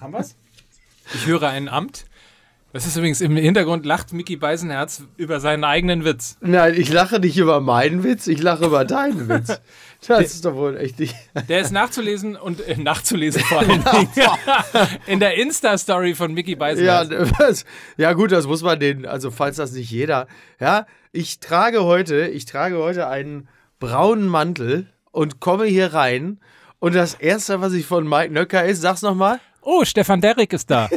Haben wir's? Ich höre ein Amt. Das ist übrigens im Hintergrund lacht Mickey Beisenherz über seinen eigenen Witz. Nein, ich lache nicht über meinen Witz, ich lache über deinen Witz. Das ist doch wohl echt nicht. Der ist nachzulesen und äh, nachzulesen vor allen Dingen in der Insta-Story von Mickey Ja, Beisenherz. was, ja, gut, das muss man den, also falls das nicht jeder. Ja, ich trage heute, ich trage heute einen braunen Mantel und komme hier rein. Und das erste, was ich von Mike Nöcker ist, sag's nochmal. Oh, Stefan Derrick ist da.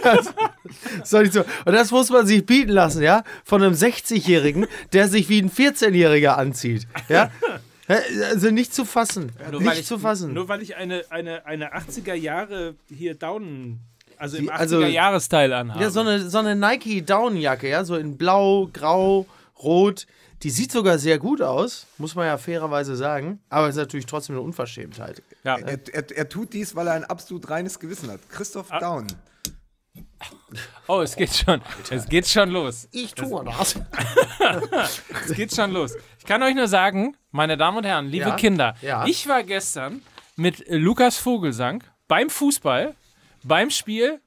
Soll ich so? Und das muss man sich bieten lassen, ja? Von einem 60-Jährigen, der sich wie ein 14-Jähriger anzieht. Ja? Also nicht zu fassen. Nur nicht weil ich, zu fassen. Nur weil ich eine, eine, eine 80er Jahre hier Down, also im Wie- 80er also- Jahresteil anhabe. Ja, so eine, so eine Nike Downjacke, ja, so in blau, grau, rot. Die sieht sogar sehr gut aus, muss man ja fairerweise sagen. Aber ist natürlich trotzdem eine Unverschämtheit. ja. Er, er, er tut dies, weil er ein absolut reines Gewissen hat. Christoph Daun. Oh, es geht schon. Es geht schon los. Ich tue das. Es geht schon los. Ich kann euch nur sagen, meine Damen und Herren, liebe Ja, Kinder, ja. ich war gestern mit Lukas Vogelsang beim Fußball, beim Spiel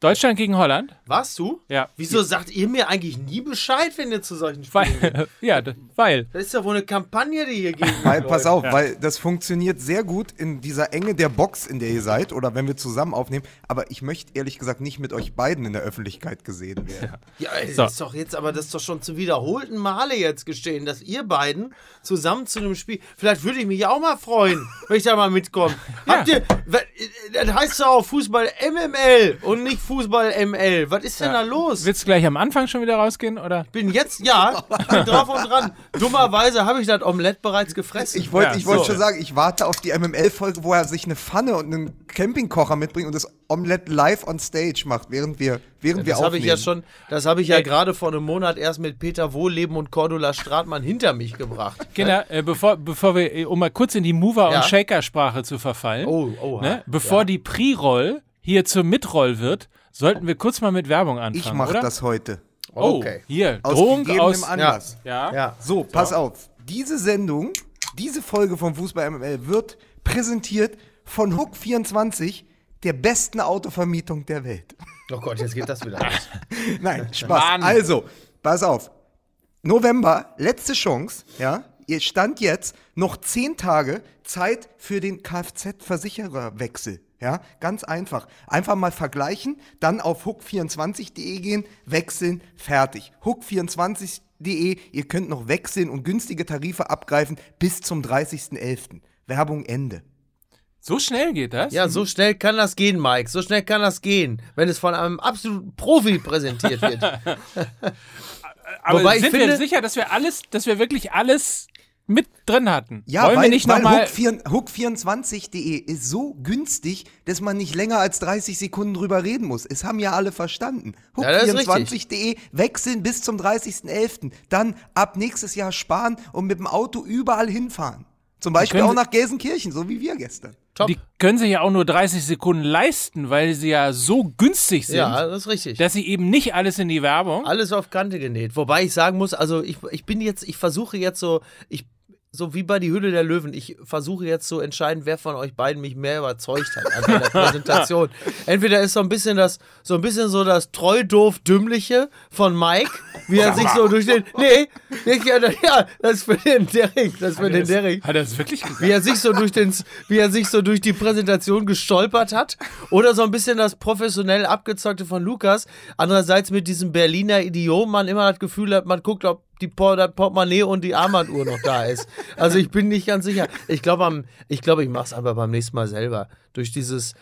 Deutschland gegen Holland. Warst du? Ja. Wieso sagt ihr mir eigentlich nie Bescheid, wenn ihr zu solchen Spielen geht? Weil, ja, weil. Das ist ja wohl eine Kampagne, die hier gegen Weil, pass auf, weil das funktioniert sehr gut in dieser Enge der Box, in der ihr seid, oder wenn wir zusammen aufnehmen. Aber ich möchte ehrlich gesagt nicht mit euch beiden in der Öffentlichkeit gesehen werden. Ja, das So. ist doch jetzt, aber das ist doch schon zum wiederholten Male jetzt gestehen, dass ihr beiden zusammen zu einem Spiel. Vielleicht würde ich mich auch mal freuen, wenn ich da mal mitkomme. Habt ihr. wa- Das heißt doch auch Fußball MML und nicht Fußball ML. Was ist denn da los? Willst du gleich am Anfang schon wieder rausgehen? Oder? bin jetzt, ja, bin drauf und dran. Dummerweise habe ich das Omelett bereits gefressen. Ich wollte Ja, ich wollte so. schon sagen, ich warte auf die MML-Folge, wo er sich eine Pfanne und einen Campingkocher mitbringt und das Omelett live on stage macht, während wir, während wir das habe aufnehmen. ich ja schon, das habe ich ja Ey. gerade vor einem Monat erst mit Peter Wohleben und Cordula Stratmann hinter mich gebracht. Kinder, äh, bevor, bevor wir, äh, um mal kurz in die Mover- Ja. und Shaker-Sprache zu verfallen, Oh, ne? bevor Ja. die Pre-Roll hier zur Mitroll wird, sollten wir kurz mal mit Werbung anfangen, Ich mache das heute. Oh, Okay. hier, Aus Drohung aus... Anlass. Ja. Ja. So, pass auf. Diese Sendung, diese Folge vom Fußball MML wird präsentiert von Hook24, der besten Autovermietung der Welt. Oh Gott, jetzt geht das wieder los. Nein, Spaß. Mann. Also, pass auf. November, letzte Chance, ja. Ihr stand jetzt noch zehn Tage Zeit für den Kfz-Versichererwechsel. Ja, ganz einfach. Einfach mal vergleichen, dann auf hook24.de gehen, wechseln, fertig. Hook24.de, ihr könnt noch wechseln und günstige Tarife abgreifen bis zum 30.11. Werbung Ende. So schnell geht das? Ja, so schnell kann das gehen, Mike. So schnell kann das gehen, wenn es von einem absoluten Profi präsentiert wird. Aber Wobei ich sind wir finde- sicher, dass wir alles, dass wir wirklich alles mit drin hatten? Ja, Wollen weil, wir nicht weil nochmal... Hook, 24de ist so günstig, dass man nicht länger als 30 Sekunden drüber reden muss. Es haben ja alle verstanden. Ja, das ist Hook24.de wechseln bis zum 30.11. Dann ab nächstes Jahr sparen und mit dem Auto überall hinfahren. Zum Beispiel auch nach Gelsenkirchen, so wie wir gestern. Top. Die können sich ja auch nur 30 Sekunden leisten, weil sie ja so günstig sind, Ja, das ist richtig. dass sie eben nicht alles in die Werbung. Alles auf Kante genäht. Wobei ich sagen muss, also ich, ich bin jetzt, ich versuche jetzt so, ich so wie bei die Hülle der Löwen, ich versuche jetzt zu entscheiden, wer von euch beiden mich mehr überzeugt hat an der Präsentation. Entweder ist so ein bisschen das, so ein bisschen so das treu doof dümmliche von Mike, wie er sich so durch den, nee, ich, ja, das ist für den Derrick, das ist für den Derrick. Hat er das wirklich gesagt? wie er sich so durch den, wie er sich so durch die Präsentation gestolpert hat, oder so ein bisschen das professionell abgezockte von Lukas. Andererseits mit diesem Berliner Idiom man immer das Gefühl hat, man guckt, ob die das Portemonnaie und die Armbanduhr noch da ist. Also ich bin nicht ganz sicher. Ich glaube, ich glaube, ich mache es aber beim nächsten Mal selber durch dieses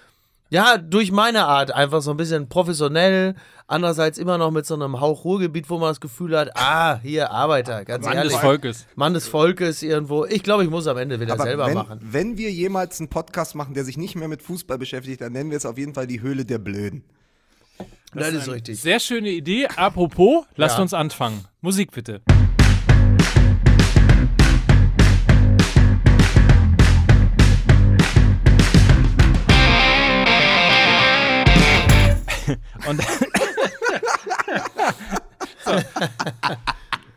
ja, durch meine Art einfach so ein bisschen professionell, andererseits immer noch mit so einem Hauch Ruhrgebiet, wo man das Gefühl hat, ah, hier Arbeiter, ganz Mann ehrlich. des Volkes. Mann des Volkes irgendwo. Ich glaube, ich muss am Ende wieder Aber selber wenn, machen. wenn wir jemals einen Podcast machen, der sich nicht mehr mit Fußball beschäftigt, dann nennen wir es auf jeden Fall die Höhle der Blöden. Das, ist richtig. Sehr schöne Idee. Apropos, lasst Ja. uns anfangen. Musik bitte. Und Ja,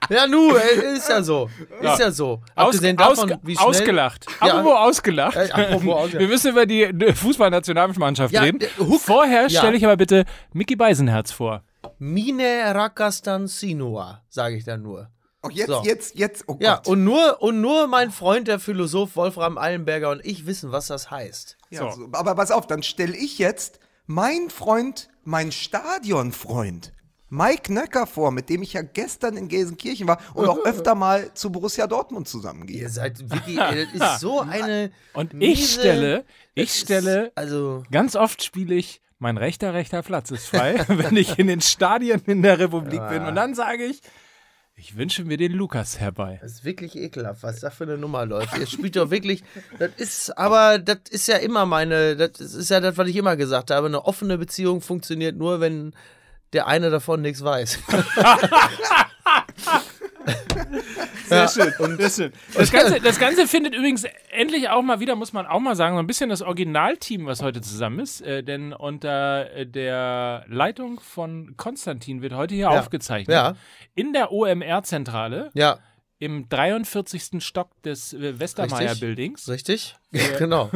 Ja, nu, äh, ist ja so. Ja. Ist ja so. Aus, Abgesehen davon, ausge- wie schnell, ausgelacht. Ja. Apropos ausgelacht. Äh, apropos ausgelacht. Wir müssen über die äh, Fußballnationalmannschaft Ja, reden. äh, Huck- Vorher Ja. stelle ich aber bitte Mickey Beisenherz vor. Mine Rakastan Sinua, sage ich dann nur. Auch jetzt, So. jetzt, jetzt, oh Ja, Gott. und nur, und nur mein Freund, der Philosoph Wolfram Eilenberger und ich wissen, was das heißt. Ja, So. so. Aber pass auf, dann stelle ich jetzt meinen Freund, meinen Stadionfreund, Mike Nöcker vor, mit dem ich ja gestern in Gelsenkirchen war und auch öfter mal zu Borussia Dortmund zusammengehe. Ihr seid wirklich, ey, das ist so eine. Und ich miese- stelle, ich das ist- stelle, Also. ganz oft spiele ich, mein rechter, rechter Platz ist frei, wenn ich in den Stadien in der Republik bin. Und dann sage ich, ich wünsche mir den Lukas herbei. Das ist wirklich ekelhaft, was da für eine Nummer läuft. Ihr spielt doch wirklich, das ist, aber das ist ja immer meine, das ist ja das, was ich immer gesagt habe. Eine offene Beziehung funktioniert nur, wenn der eine davon nichts weiß. Sehr schön. Sehr schön. Das, Ganze, das Ganze findet übrigens endlich auch mal wieder, muss man auch mal sagen, so ein bisschen das Originalteam, was heute zusammen ist. Äh, denn unter äh, der Leitung von Konstantin wird heute hier Ja. aufgezeichnet. Ja. In der OMR-Zentrale Ja, im 43. Stock des äh, Westermeier Richtig. Buildings. richtig? genau.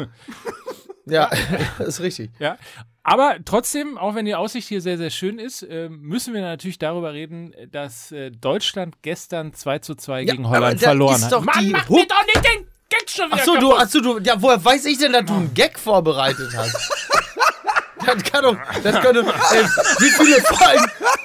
Ja, ist richtig. Ja. Aber trotzdem, auch wenn die Aussicht hier sehr, sehr schön ist, äh, müssen wir natürlich darüber reden, dass äh, Deutschland gestern 2 zu 2 Ja, gegen Holland verloren ist hat. doch Mann, mach mir doch nicht den Gag schon wieder Achso, du, achso, du, ja, woher weiß ich denn, dass du einen Gag vorbereitet hast? Das kann doch, das kann doch, ey, wie viele wie-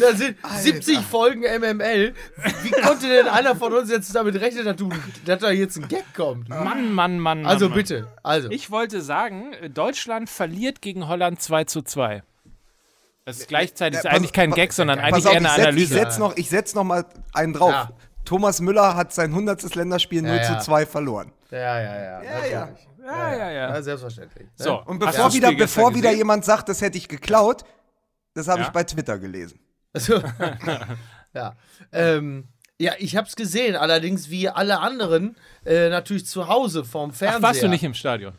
da sind 70 Folgen MML. Wie konnte denn einer von uns jetzt damit rechnen, dass, du, dass da jetzt ein Gag kommt? Mann, Mann, Mann. Also Mann, bitte, also. Ich wollte sagen, Deutschland verliert gegen Holland 2 zu 2. Das ist gleichzeitig ist Ja, pass- eigentlich kein Gag, sondern Pass eigentlich auf, eher eine ich setz, Analyse. Ich setz noch, ich setz noch mal einen drauf. Ja. Thomas Müller hat sein 100. Länderspiel 0 Ja, ja. zu 2 verloren. Ja, ja, ja. Ja, ja. Ja, ja, ja. Ja, selbstverständlich. So? Und bevor, wieder, bevor wieder jemand sagt, das hätte ich geklaut, das habe Ja? ich bei Twitter gelesen. Also, ja. Ähm, ja, ich hab's gesehen, allerdings wie alle anderen äh, natürlich zu Hause vorm Fernseher. Ach, warst du nicht im Stadion?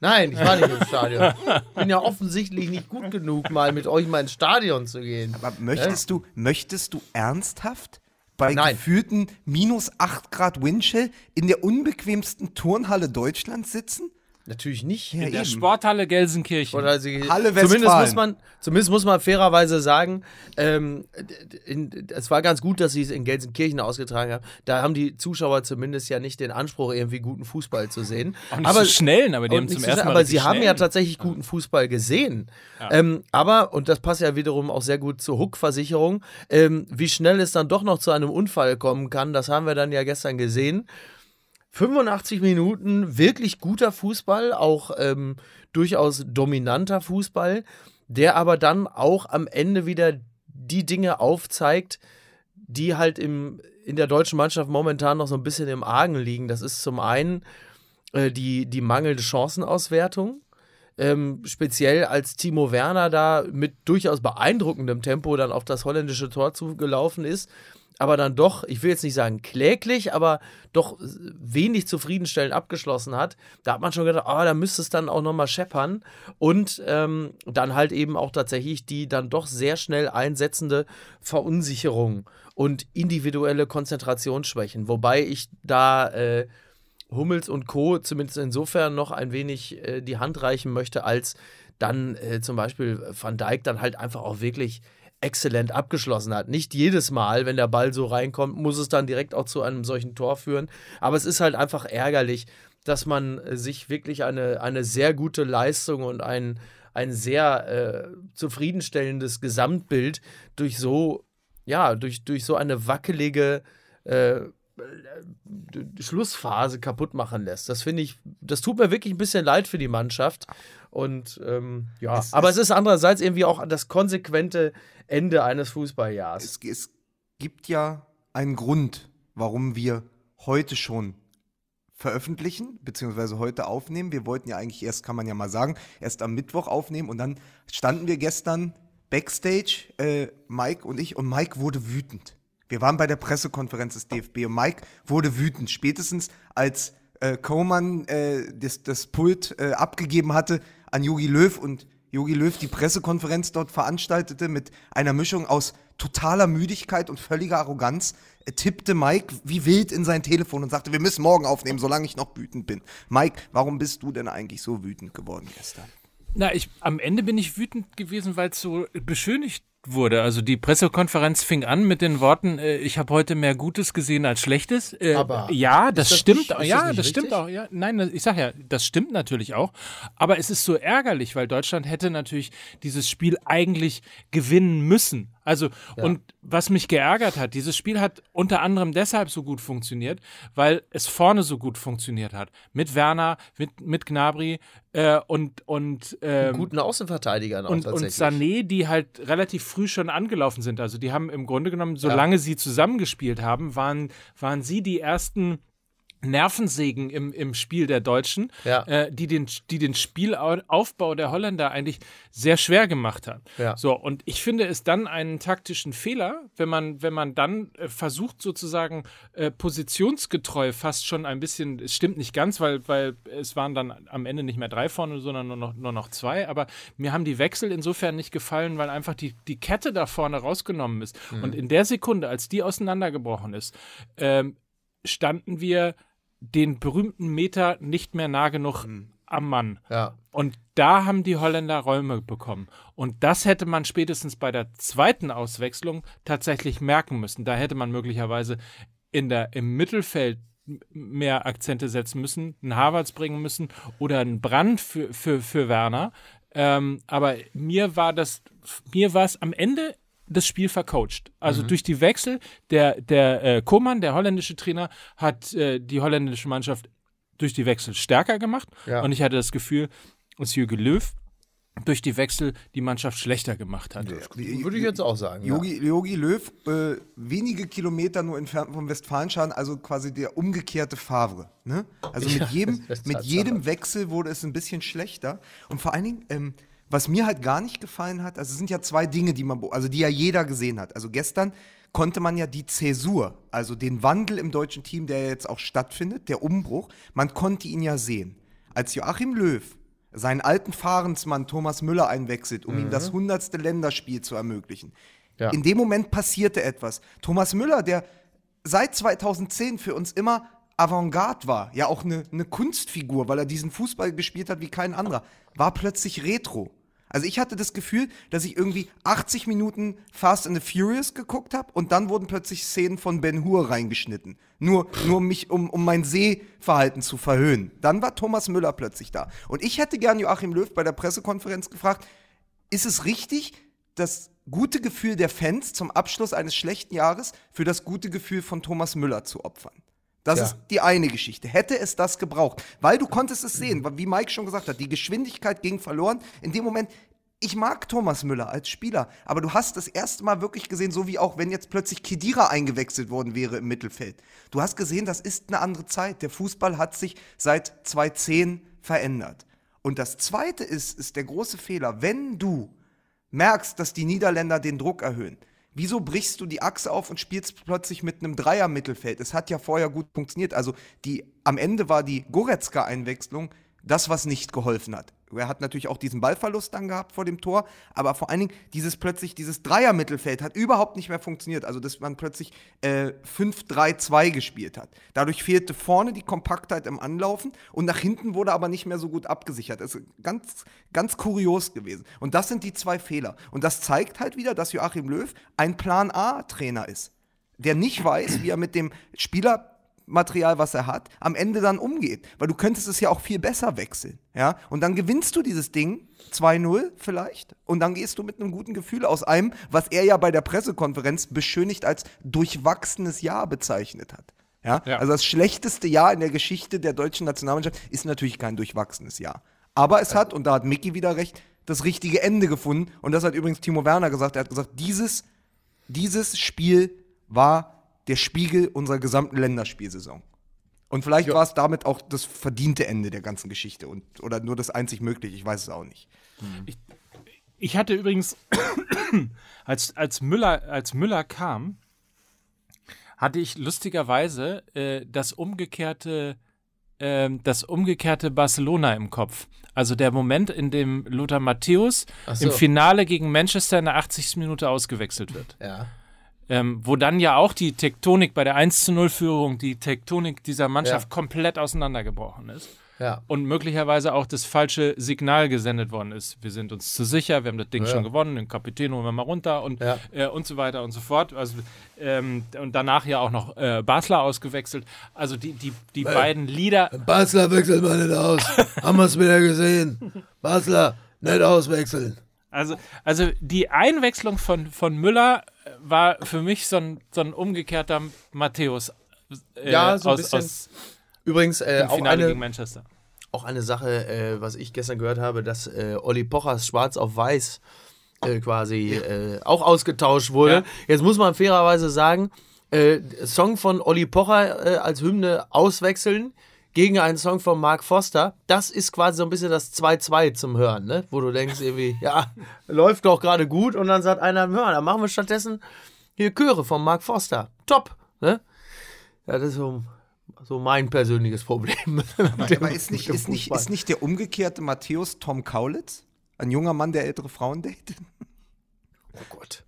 Nein, ich war nicht im Stadion. Bin ja offensichtlich nicht gut genug, mal mit euch mal ins Stadion zu gehen. Aber möchtest du, möchtest du ernsthaft bei Nein. gefühlten minus 8 Grad Windchill in der unbequemsten Turnhalle Deutschlands sitzen? Natürlich nicht. In der eben. Sporthalle Gelsenkirchen. Oder sie, Halle zumindest Westfalen. muss man, zumindest muss man fairerweise sagen, ähm, in, es war ganz gut, dass sie es in Gelsenkirchen ausgetragen haben. Da haben die Zuschauer zumindest ja nicht den Anspruch, irgendwie guten Fußball zu sehen. Auch nicht so schnellen, aber die haben zum so ersten schnell, Mal Aber sie haben ja tatsächlich guten Fußball gesehen. Ähm, aber, und das passt ja wiederum auch sehr gut zur Hook-Versicherung, ähm, wie schnell es dann doch noch zu einem Unfall kommen kann, das haben wir dann ja gestern gesehen. 85 Minuten wirklich guter Fußball, auch ähm, durchaus dominanter Fußball, der aber dann auch am Ende wieder die Dinge aufzeigt, die halt im, in der deutschen Mannschaft momentan noch so ein bisschen im Argen liegen. Das ist zum einen äh, die, die mangelnde Chancenauswertung. Ähm, speziell als Timo Werner da mit durchaus beeindruckendem Tempo dann auf das holländische Tor zugelaufen ist, aber dann doch, ich will jetzt nicht sagen kläglich, aber doch wenig zufriedenstellend abgeschlossen hat. Da hat man schon gedacht, ah, da müsste es dann auch nochmal scheppern. Und ähm, dann halt eben auch tatsächlich die dann doch sehr schnell einsetzende Verunsicherung und individuelle Konzentrationsschwächen. Wobei ich da äh, Hummels und Co. zumindest insofern noch ein wenig äh, die Hand reichen möchte, als dann äh, zum Beispiel Van Dijk dann halt einfach auch wirklich exzellent abgeschlossen hat. Nicht jedes Mal, wenn der Ball so reinkommt, muss es dann direkt auch zu einem solchen Tor führen. Aber es ist halt einfach ärgerlich, dass man äh, sich wirklich eine, eine sehr gute Leistung und ein, ein sehr äh, zufriedenstellendes Gesamtbild durch so, ja, durch, durch so eine wackelige äh, Schlussphase kaputt machen lässt. Das finde ich, das tut mir wirklich ein bisschen leid für die Mannschaft. Und ähm, ja, Es aber es ist andererseits irgendwie auch das konsequente Ende eines Fußballjahres. Es, es gibt ja einen Grund, warum wir heute schon veröffentlichen, beziehungsweise heute aufnehmen. Wir wollten ja eigentlich erst, kann man ja mal sagen, erst am Mittwoch aufnehmen und dann standen wir gestern backstage, äh, Mike und ich, und Mike wurde wütend. Wir waren bei der Pressekonferenz des DFB und Mike wurde wütend. Spätestens als äh, Koman äh, das, das Pult äh, abgegeben hatte an Jogi Löw und Jogi Löw die Pressekonferenz dort veranstaltete mit einer Mischung aus totaler Müdigkeit und völliger Arroganz tippte Mike wie wild in sein Telefon und sagte, wir müssen morgen aufnehmen, solange ich noch wütend bin. Mike, warum bist du denn eigentlich so wütend geworden gestern? Na, ich, am Ende bin ich wütend gewesen, weil es so beschönigt wurde. Also die Pressekonferenz fing an mit den Worten, äh, ich habe heute mehr Gutes gesehen als Schlechtes. Äh, Aber ja, das, das stimmt. nicht- ist ja, das das stimmt auch. Ja, nein, ich sag ja, das stimmt natürlich auch. Aber es ist so ärgerlich, weil Deutschland hätte natürlich dieses Spiel eigentlich gewinnen müssen. Also, und was mich geärgert hat, dieses Spiel hat unter anderem deshalb so gut funktioniert, weil es vorne so gut funktioniert hat. Mit Werner, mit, mit Gnabry äh, und, und ähm, guten Außenverteidigern auch und, und tatsächlich. Sané, die halt relativ früh schon angelaufen sind. Also die haben im Grunde genommen, solange sie zusammengespielt haben, waren, waren sie die ersten Nervensägen im, im Spiel der Deutschen, Ja. äh, die, den, die den Spielaufbau der Holländer eigentlich sehr schwer gemacht hat. Ja. So, und ich finde es dann einen taktischen Fehler, wenn man, wenn man dann äh, versucht, sozusagen äh, positionsgetreu fast schon ein bisschen, es stimmt nicht ganz, weil, weil es waren dann am Ende nicht mehr drei vorne, sondern nur noch, nur noch zwei, aber mir haben die Wechsel insofern nicht gefallen, weil einfach die, die Kette da vorne rausgenommen ist. Und in der Sekunde, als die auseinandergebrochen ist, ähm, standen wir den berühmten Meter nicht mehr nah genug am Mann. ja. Und da haben die Holländer Räume bekommen. Und das hätte man spätestens bei der zweiten Auswechslung tatsächlich merken müssen. Da hätte man möglicherweise in der, im Mittelfeld mehr Akzente setzen müssen, einen Havertz bringen müssen oder einen Brand für, für, für Werner. Ähm, aber mir war das, mir war es am Ende das Spiel vercoacht. Also durch die Wechsel, der, der äh, Koman, der holländische Trainer, hat äh, die holländische Mannschaft durch die Wechsel stärker gemacht. Ja. Und ich hatte das Gefühl, dass Jürgen Löw durch die Wechsel die Mannschaft schlechter gemacht hat. Würde ich jetzt auch sagen. ja. Jogi, Jogi Löw, äh, wenige Kilometer nur entfernt vom Westfalenstadion, also quasi der umgekehrte Favre. Ne? Also mit, Ja, jedem, ist mit jedem Wechsel wurde es ein bisschen schlechter. Und vor allen Dingen, ähm, was mir halt gar nicht gefallen hat, also es sind ja zwei Dinge, die man, also die ja jeder gesehen hat. Also gestern konnte man ja die Zäsur, also den Wandel im deutschen Team, der jetzt auch stattfindet, der Umbruch, man konnte ihn ja sehen. Als Joachim Löw seinen alten Fahrensmann Thomas Müller einwechselt, um ihm das hundertste Länderspiel zu ermöglichen. Ja. In dem Moment passierte etwas. Thomas Müller, der seit 2010 für uns immer Avantgarde war, ja auch eine, eine Kunstfigur, weil er diesen Fußball gespielt hat wie kein anderer, war plötzlich Retro. Also ich hatte das Gefühl, dass ich irgendwie 80 Minuten Fast and the Furious geguckt habe und dann wurden plötzlich Szenen von Ben Hur reingeschnitten. Nur, nur um mich, um, um mein Sehverhalten zu verhöhnen. Dann war Thomas Müller plötzlich da. Und ich hätte gern Joachim Löw bei der Pressekonferenz gefragt, ist es richtig, das gute Gefühl der Fans zum Abschluss eines schlechten Jahres für das gute Gefühl von Thomas Müller zu opfern? Das Ja. ist die eine Geschichte. Hätte es das gebraucht? Weil du konntest es sehen, wie Mike schon gesagt hat, die Geschwindigkeit ging verloren. In dem Moment, ich mag Thomas Müller als Spieler, aber du hast das erste Mal wirklich gesehen, so wie auch wenn jetzt plötzlich Kedira eingewechselt worden wäre im Mittelfeld. Du hast gesehen, das ist eine andere Zeit. Der Fußball hat sich seit 2010 verändert. Und das zweite ist, ist der große Fehler, wenn du merkst, dass die Niederländer den Druck erhöhen. Wieso brichst du die Achse auf und spielst plötzlich mit einem Dreier-Mittelfeld? Es hat ja vorher gut funktioniert. Also die, am Ende war die Goretzka-Einwechslung das, was nicht geholfen hat. Er hat natürlich auch diesen Ballverlust dann gehabt vor dem Tor, aber vor allen Dingen dieses plötzlich, dieses Dreier-Mittelfeld hat überhaupt nicht mehr funktioniert. Also, dass man plötzlich äh, 5-3-2 gespielt hat. Dadurch fehlte vorne die Kompaktheit im Anlaufen und nach hinten wurde aber nicht mehr so gut abgesichert. Das ist ganz, ganz kurios gewesen. Und das sind die zwei Fehler. Und das zeigt halt wieder, dass Joachim Löw ein Plan A-Trainer ist, der nicht weiß, wie er mit dem Spieler Material, was er hat, am Ende dann umgeht. Weil du könntest es ja auch viel besser wechseln. Ja? Und dann gewinnst du dieses Ding 2-0 vielleicht und dann gehst du mit einem guten Gefühl aus einem, was er ja bei der Pressekonferenz beschönigt als durchwachsenes Jahr bezeichnet hat. Ja? Ja. Also das schlechteste Jahr in der Geschichte der deutschen Nationalmannschaft ist natürlich kein durchwachsenes Jahr. Aber es hat, und da hat Mickey wieder recht, das richtige Ende gefunden. Und das hat übrigens Timo Werner gesagt. Er hat gesagt, dieses, dieses Spiel war der Spiegel unserer gesamten Länderspielsaison. Und vielleicht war es damit auch das verdiente Ende der ganzen Geschichte und, oder nur das einzig mögliche, ich weiß es auch nicht. Ich hatte übrigens, als, als, Müller, als Müller kam, hatte ich lustigerweise äh, das umgekehrte ähm, das umgekehrte Barcelona im Kopf. Also der Moment, in dem Lothar Matthäus so. im Finale gegen Manchester in der 80. Minute ausgewechselt wird. Ja. Ähm, wo dann ja auch die Tektonik bei der 1 zu 0 Führung, die Tektonik dieser Mannschaft Ja. komplett auseinandergebrochen ist. Ja. Und möglicherweise auch das falsche Signal gesendet worden ist. Wir sind uns zu sicher, wir haben das Ding Ja. schon gewonnen, den Kapitän holen wir mal runter und, äh, und so weiter und so fort. Also, ähm, und danach ja auch noch äh, Basler ausgewechselt. Also die, die, die beiden Lieder, Basler wechselt mal nicht aus. Haben wir es wieder gesehen. Basler, nicht auswechseln. Also, also die Einwechslung von, von Müller äh, war für mich so ein, so ein umgekehrter Matthäus. Äh, Ja, so ein aus, bisschen. aus Übrigens, äh, auch, Finale gegen eine, Manchester. auch eine Sache, äh, was ich gestern gehört habe, dass äh, Olli Pochers Schwarz auf Weiß äh, quasi äh, auch ausgetauscht wurde. Ja. Jetzt muss man fairerweise sagen, Song von Olli Pocher als Hymne auswechseln gegen einen Song von Mark Foster, das ist quasi so ein bisschen das 2-2 zum Hören, ne? wo du denkst irgendwie, ja, läuft doch gerade gut und dann sagt einer, hör, dann machen wir stattdessen hier Chöre von Mark Foster. Top, ne? Ja, das ist so, so mein persönliches Problem. dem- Aber ist nicht, ist, nicht, ist nicht der umgekehrte Matthäus Tom Kaulitz? Ein junger Mann, der ältere Frauen datet? Oh Gott.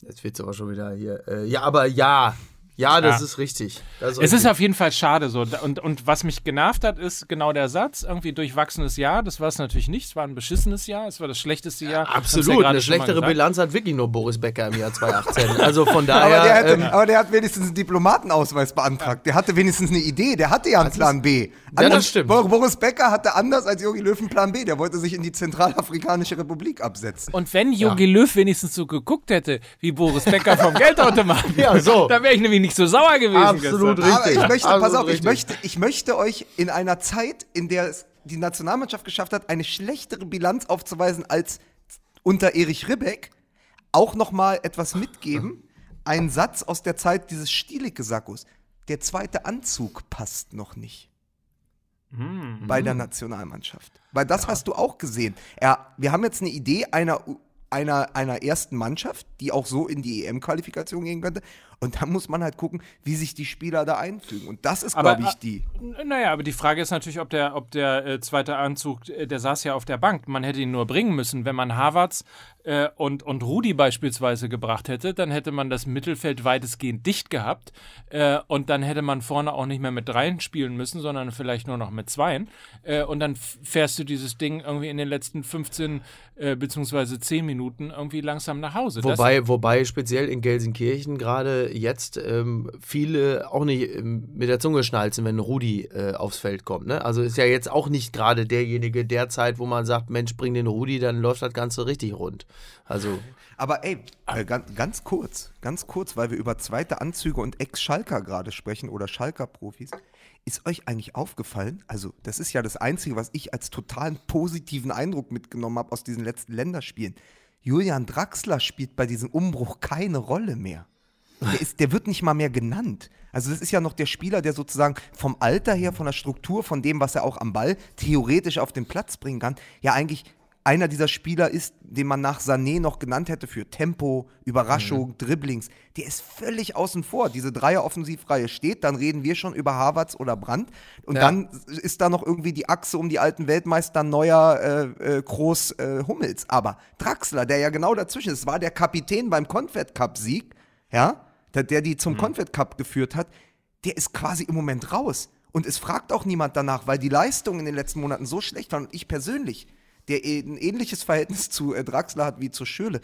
Jetzt wird's aber schon wieder hier. Äh, ja, aber ja. Ja, das Ja. ist richtig. Das Es richtig. ist auf jeden Fall schade so. Und, und was mich genervt hat, ist genau der Satz, irgendwie durchwachsenes Jahr. Das war es natürlich nicht. Es war ein beschissenes Jahr. Es war das schlechteste Jahr. Ja Absolut. gerade Eine schlechtere. Bilanz hat wirklich nur Boris Becker im Jahr 2018. Also von daher. Aber der, hatte, ähm, aber der hat wenigstens einen Diplomatenausweis beantragt. Der hatte wenigstens eine Idee. Der hatte ja einen Plan B. Ja, das stimmt. Bor- Boris Becker hatte anders als Jogi Löw einen Plan B. Der wollte sich in die Zentralafrikanische Republik absetzen. Und wenn Jogi Löw wenigstens so geguckt hätte, wie Boris Becker vom Geldautomaten, Ja, so. dann wäre ich nämlich nicht so sauer gewesen. Absolut gestern. Aber ich Richtig. möchte, Absolut pass auf, ich richtig. möchte, ich möchte euch in einer Zeit, in der es die Nationalmannschaft geschafft hat, eine schlechtere Bilanz aufzuweisen als unter Erich Ribbeck, auch noch mal etwas mitgeben. Ein Satz aus der Zeit dieses Stielicke-Sackos. Der zweite Anzug passt noch nicht. Bei der Nationalmannschaft. Weil das hast du auch gesehen. Ja, wir haben jetzt eine Idee einer, einer, einer ersten Mannschaft, die auch so in die EM-Qualifikation gehen könnte. Und da muss man halt gucken, wie sich die Spieler da einfügen. Und das ist, Aber, glaube ich, die. N- Naja, aber die Frage ist natürlich, ob der, ob der äh, zweite Anzug, äh, der saß ja auf der Bank. Man hätte ihn nur bringen müssen. Wenn man Havertz äh, und, und Rudi beispielsweise gebracht hätte, dann hätte man das Mittelfeld weitestgehend dicht gehabt. Äh, und dann hätte man vorne auch nicht mehr mit dreien spielen müssen, sondern vielleicht nur noch mit zweien. Äh, und dann fährst du dieses Ding irgendwie in den letzten 15 äh, beziehungsweise 10 Minuten irgendwie langsam nach Hause. Das- Wobei, wobei speziell in Gelsenkirchen gerade jetzt ähm, viele auch nicht ähm, mit der Zunge schnalzen, wenn Rudi äh, aufs Feld kommt. Ne? Also ist ja jetzt auch nicht gerade derjenige derzeit, wo man sagt, Mensch, bring den Rudi, dann läuft das Ganze richtig rund. Also Aber ey, äh, ganz, ganz kurz, ganz kurz, weil wir über zweite Anzüge und Ex-Schalker gerade sprechen oder Schalker-Profis. Ist euch eigentlich aufgefallen, also das ist ja das Einzige, was ich als totalen positiven Eindruck mitgenommen habe aus diesen letzten Länderspielen. Julian Draxler spielt bei diesem Umbruch keine Rolle mehr. Der, ist, der wird nicht mal mehr genannt. Also das ist ja noch der Spieler, der sozusagen vom Alter her, von der Struktur, von dem, was er auch am Ball theoretisch auf den Platz bringen kann, ja eigentlich einer dieser Spieler ist, den man nach Sané noch genannt hätte für Tempo, Überraschung, Dribblings. Der ist völlig außen vor. Diese Dreier-Offensivreihe steht, dann reden wir schon über Havertz oder Brandt. Und Ja. dann ist da noch irgendwie die Achse um die alten Weltmeister Neuer, äh, äh, Groß, äh, Hummels. Aber Draxler, der ja genau dazwischen ist, war der Kapitän beim Confed Cup-Sieg, ja, der, der die zum Confed Cup geführt hat, der ist quasi im Moment raus. Und es fragt auch niemand danach, weil die Leistung in den letzten Monaten so schlecht war. Und ich persönlich, der eh- ein ähnliches Verhältnis zu äh, Draxler hat wie zu Schöle,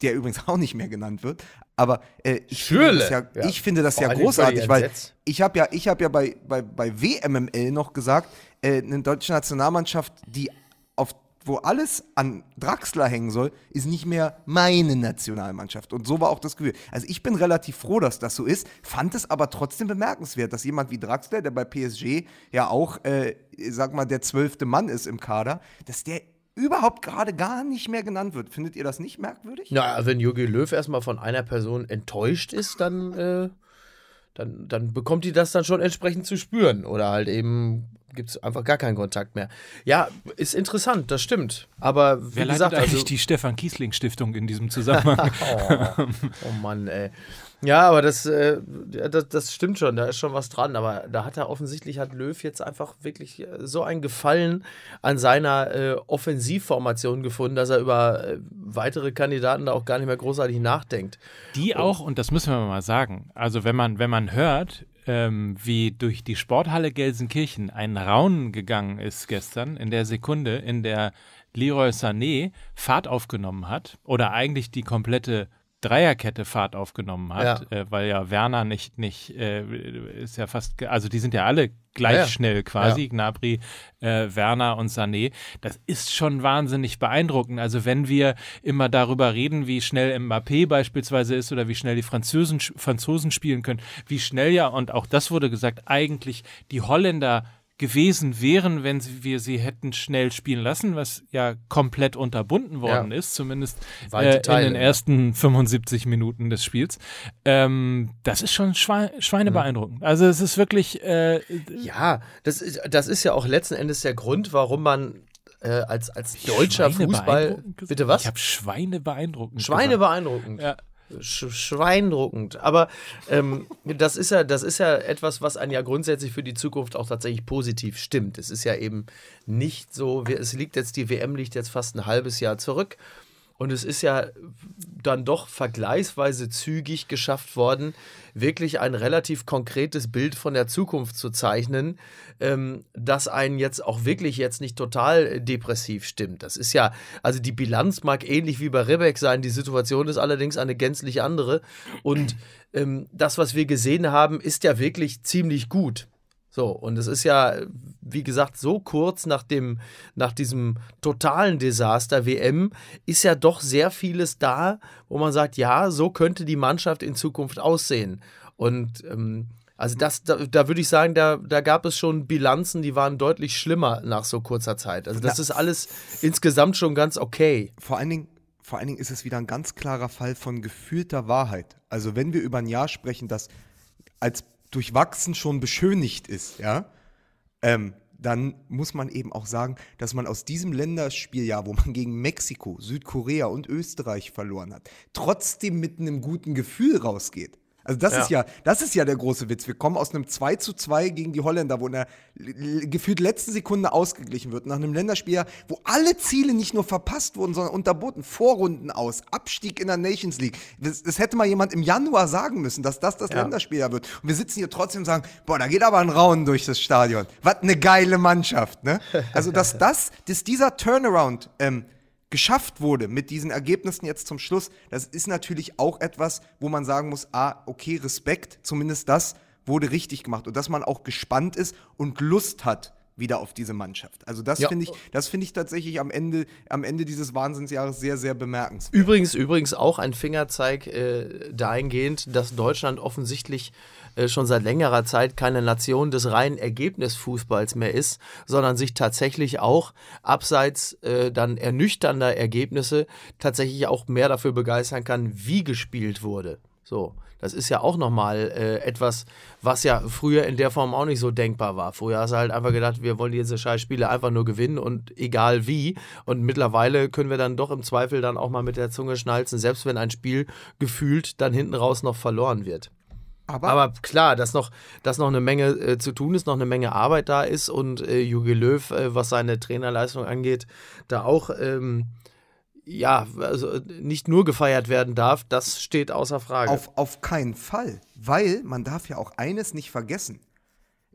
der übrigens auch nicht mehr genannt wird. Aber äh, ich finde das ja, Ja. ich finde das Vor ja großartig, weil ich habe ja, ich hab ja bei, bei, bei WMML noch gesagt, äh, eine deutsche Nationalmannschaft, die auf wo alles an Draxler hängen soll, ist nicht mehr meine Nationalmannschaft. Und so war auch das Gefühl. Also ich bin relativ froh, dass das so ist, fand es aber trotzdem bemerkenswert, dass jemand wie Draxler, der bei PSG ja auch, äh, sag mal, der zwölfte Mann ist im Kader, dass der überhaupt gerade gar nicht mehr genannt wird. Findet ihr das nicht merkwürdig? Ja, wenn Jogi Löw erstmal von einer Person enttäuscht ist, dann, äh, dann, dann bekommt die das dann schon entsprechend zu spüren. Oder halt eben gibt es einfach gar keinen Kontakt mehr. Ja, ist interessant, das stimmt. Aber wie Wer gesagt, leitet eigentlich also, die Stefan Kiesling Stiftung in diesem Zusammenhang? oh, oh Mann, ey. Ja, aber das, äh, das, das stimmt schon, da ist schon was dran. Aber da hat er offensichtlich, hat Löw jetzt einfach wirklich äh, so einen Gefallen an seiner äh, Offensivformation gefunden, dass er über äh, weitere Kandidaten da auch gar nicht mehr großartig nachdenkt. Die auch, und das müssen wir mal sagen, also wenn man, wenn man hört, ähm, wie durch die Sporthalle Gelsenkirchen ein Raunen gegangen ist gestern, in der Sekunde, in der Leroy Sané Fahrt aufgenommen hat, oder eigentlich die komplette Dreierkette Fahrt aufgenommen hat, ja. Äh, weil ja Werner nicht, nicht, äh, ist ja fast, also die sind ja alle gleich ja. schnell quasi, ja. Gnabry, äh, Werner und Sané. Das ist schon wahnsinnig beeindruckend. Also wenn wir immer darüber reden, wie schnell Mbappé beispielsweise ist oder wie schnell die Franzosen, Franzosen spielen können, wie schnell ja, und auch das wurde gesagt, eigentlich die Holländer gewesen wären, wenn wir sie hätten schnell spielen lassen, was ja komplett unterbunden worden ja. ist, zumindest äh, Teile, in den ersten 75 Minuten des Spiels. Ähm, das ist schon schwe schweinebeeindruckend. Mhm. Also es ist wirklich. Äh, ja, das ist, das ist ja auch letzten Endes der Grund, warum man äh, als, als deutscher Fußball. Bitte was? Ich habe Schweine beeindruckend. Schweine beeindruckend. Ja sch schweindruckend. Aber ähm, das, ist ja, das ist ja etwas, was einen ja grundsätzlich für die Zukunft auch tatsächlich positiv stimmt. Es ist ja eben nicht so, es liegt jetzt, die WM liegt jetzt fast ein halbes Jahr zurück. Und es ist ja dann doch vergleichsweise zügig geschafft worden, wirklich ein relativ konkretes Bild von der Zukunft zu zeichnen, ähm, das einen jetzt auch wirklich jetzt nicht total depressiv stimmt. Das ist ja, also die Bilanz mag ähnlich wie bei Rebeck sein, die Situation ist allerdings eine gänzlich andere. Und ähm, das, was wir gesehen haben, ist ja wirklich ziemlich gut. So, und es ist ja, wie gesagt, so kurz nach dem, nach diesem totalen Desaster WM ist ja doch sehr vieles da, wo man sagt, ja, so könnte die Mannschaft in Zukunft aussehen. Und ähm, also das, da, da würde ich sagen, da, da gab es schon Bilanzen, die waren deutlich schlimmer nach so kurzer Zeit. Also das Na, ist alles insgesamt schon ganz okay. Vor allen Dingen, vor allen Dingen ist es wieder ein ganz klarer Fall von gefühlter Wahrheit. Also wenn wir über ein Jahr sprechen, das als durchwachsen schon beschönigt ist, ja, ähm, dann muss man eben auch sagen, dass man aus diesem Länderspieljahr, wo man gegen Mexiko, Südkorea und Österreich verloren hat, trotzdem mit einem guten Gefühl rausgeht. Also das ja. ist ja, das ist ja der große Witz. Wir kommen aus einem 2 zu 2 gegen die Holländer, wo in der gefühlt letzten Sekunde ausgeglichen wird, nach einem Länderspiel, wo alle Ziele nicht nur verpasst wurden, sondern unterboten. Vorrunden aus, Abstieg in der Nations League. Das, das hätte mal jemand im Januar sagen müssen, dass das das ja. Länderspiel wird. Und wir sitzen hier trotzdem und sagen, boah, da geht aber ein Raunen durch das Stadion. Was eine geile Mannschaft, ne? Also, dass das, dass dieser Turnaround ähm, geschafft wurde mit diesen Ergebnissen jetzt zum Schluss, das ist natürlich auch etwas, wo man sagen muss, ah, okay, Respekt, zumindest das wurde richtig gemacht. Und dass man auch gespannt ist und Lust hat wieder auf diese Mannschaft. Also das ja. finde ich, das finde ich tatsächlich am Ende, am Ende dieses Wahnsinnsjahres sehr, sehr bemerkenswert. Übrigens, übrigens auch ein Fingerzeig äh, dahingehend, dass Deutschland offensichtlich äh, schon seit längerer Zeit keine Nation des reinen Ergebnisfußballs mehr ist, sondern sich tatsächlich auch abseits äh, dann ernüchternder Ergebnisse tatsächlich auch mehr dafür begeistern kann, wie gespielt wurde. So. Das ist ja auch nochmal äh, etwas, was ja früher in der Form auch nicht so denkbar war. Früher hast du halt einfach gedacht, wir wollen diese Scheißspiele einfach nur gewinnen und egal wie. Und mittlerweile können wir dann doch im Zweifel dann auch mal mit der Zunge schnalzen, selbst wenn ein Spiel gefühlt dann hinten raus noch verloren wird. Aber, Aber, klar, dass noch, dass noch eine Menge äh, zu tun ist, noch eine Menge Arbeit da ist und äh, Jogi Löw, äh, was seine Trainerleistung angeht, da auch ähm, ja, also nicht nur gefeiert werden darf, das steht außer Frage. Auf, auf keinen Fall, weil man darf ja auch eines nicht vergessen.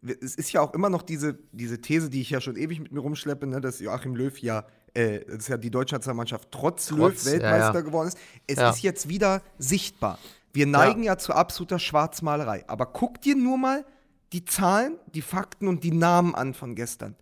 Es ist ja auch immer noch diese, diese These, die ich ja schon ewig mit mir rumschleppe, ne, dass Joachim Löw ja, äh, dass ja die deutsche Nationalmannschaft trotz, trotz Löw Weltmeister ja, ja. geworden ist. Es ja. ist jetzt wieder sichtbar. Wir neigen ja. ja zu absoluter Schwarzmalerei. Aber guck dir nur mal die Zahlen, die Fakten und die Namen an von gestern.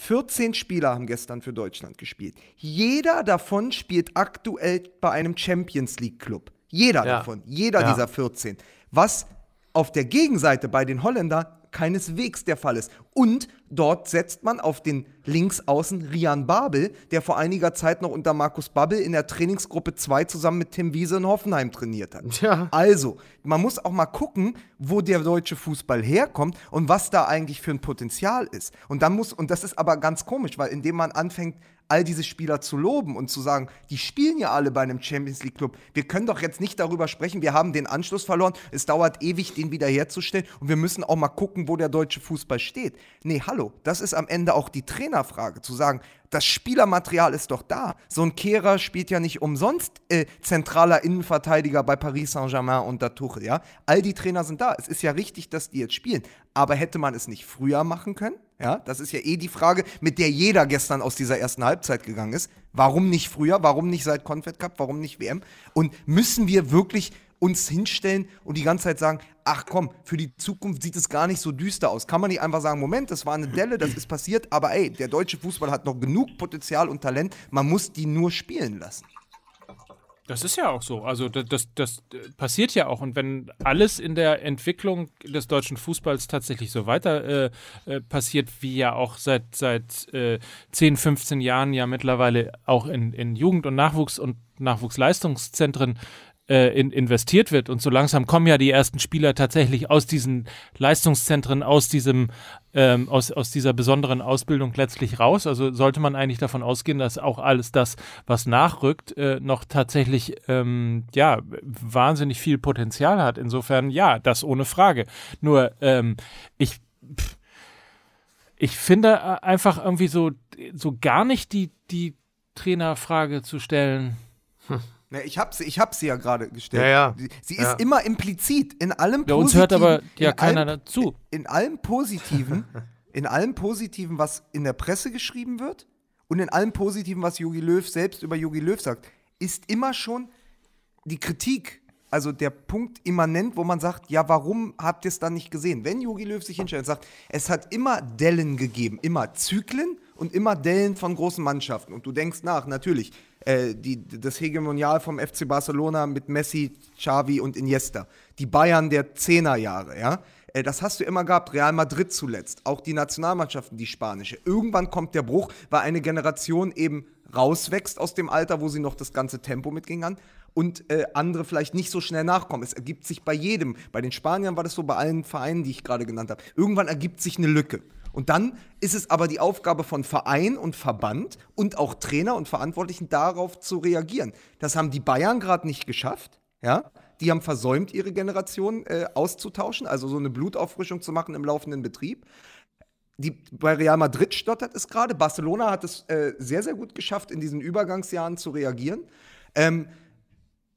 14 Spieler haben gestern für Deutschland gespielt. Jeder davon spielt aktuell bei einem Champions League Club. Jeder ja. davon. Jeder ja. dieser 14. Was auf der Gegenseite bei den Holländern keineswegs der Fall ist. Und dort setzt man auf den Linksaußen Rian Babel, der vor einiger Zeit noch unter Markus Babbel in der Trainingsgruppe 2 zusammen mit Tim Wiese in Hoffenheim trainiert hat. Ja. Also, man muss auch mal gucken, wo der deutsche Fußball herkommt und was da eigentlich für ein Potenzial ist. Und dann muss, und das ist aber ganz komisch, weil indem man anfängt, all diese Spieler zu loben und zu sagen, die spielen ja alle bei einem Champions League Club. Wir können doch jetzt nicht darüber sprechen, wir haben den Anschluss verloren, es dauert ewig, den wiederherzustellen und wir müssen auch mal gucken, wo der deutsche Fußball steht. Nee, hallo, das ist am Ende auch die Trainerfrage, zu sagen, das Spielermaterial ist doch da. So ein Kehrer spielt ja nicht umsonst äh, zentraler Innenverteidiger bei Paris Saint-Germain unter Tuchel, ja. All die Trainer sind da. Es ist ja richtig, dass die jetzt spielen. Aber hätte man es nicht früher machen können? Ja, das ist ja eh die Frage, mit der jeder gestern aus dieser ersten Halbzeit gegangen ist. Warum nicht früher? Warum nicht seit Confed Cup? Warum nicht WM? Und müssen wir wirklich uns hinstellen und die ganze Zeit sagen, ach komm, für die Zukunft sieht es gar nicht so düster aus. Kann man nicht einfach sagen, Moment, das war eine Delle, das ist passiert, aber ey, der deutsche Fußball hat noch genug Potenzial und Talent, man muss die nur spielen lassen. Das ist ja auch so. Also das, das, das, passiert ja auch. Und wenn alles in der Entwicklung des deutschen Fußballs tatsächlich so weiter äh, äh, passiert, wie ja auch seit, seit äh, 10, 15 Jahren ja mittlerweile auch in, in Jugend- und Nachwuchs- und Nachwuchsleistungszentren äh, in, investiert wird. Und so langsam kommen ja die ersten Spieler tatsächlich aus diesen Leistungszentren, aus diesem, ähm, aus, aus dieser besonderen Ausbildung letztlich raus. Also sollte man eigentlich davon ausgehen, dass auch alles das, was nachrückt, äh, noch tatsächlich ähm, ja wahnsinnig viel Potenzial hat. Insofern ja, das ohne Frage. Nur ähm, ich ich finde einfach irgendwie so so gar nicht die die Trainerfrage zu stellen. Hm. Ne, ich habe sie, ich hab sie ja gerade gestellt. Ja, ja. Sie, ist immer implizit in allem Positiven. Ja, uns hört aber ja keiner allem, dazu. In, in allem Positiven, in allem Positiven, was in der Presse geschrieben wird und in allem Positiven, was Jogi Löw selbst über Jogi Löw sagt, ist immer schon die Kritik also der Punkt immanent, wo man sagt, ja, warum habt ihr es dann nicht gesehen? Wenn Jogi Löw sich hinstellt und sagt, es hat immer Dellen gegeben, immer Zyklen und immer Dellen von großen Mannschaften. Und du denkst nach, natürlich, äh, die, das Hegemonial vom FC Barcelona mit Messi, Xavi und Iniesta. Die Bayern der Zehnerjahre, ja. Äh, das hast du immer gehabt, Real Madrid zuletzt, auch die Nationalmannschaften, die spanische. Irgendwann kommt der Bruch, weil eine Generation eben rauswächst aus dem Alter, wo sie noch das ganze Tempo mitging an und äh, andere vielleicht nicht so schnell nachkommen. Es ergibt sich bei jedem. Bei den Spaniern war das so, bei allen Vereinen, die ich gerade genannt habe. Irgendwann ergibt sich eine Lücke. Und dann ist es aber die Aufgabe von Verein und Verband und auch Trainer und Verantwortlichen darauf zu reagieren. Das haben die Bayern gerade nicht geschafft, ja. Die haben versäumt, ihre Generation äh, auszutauschen, also so eine Blutauffrischung zu machen im laufenden Betrieb. Die, bei Real Madrid stottert es gerade. Barcelona hat es äh, sehr, sehr gut geschafft, in diesen Übergangsjahren zu reagieren. Ähm,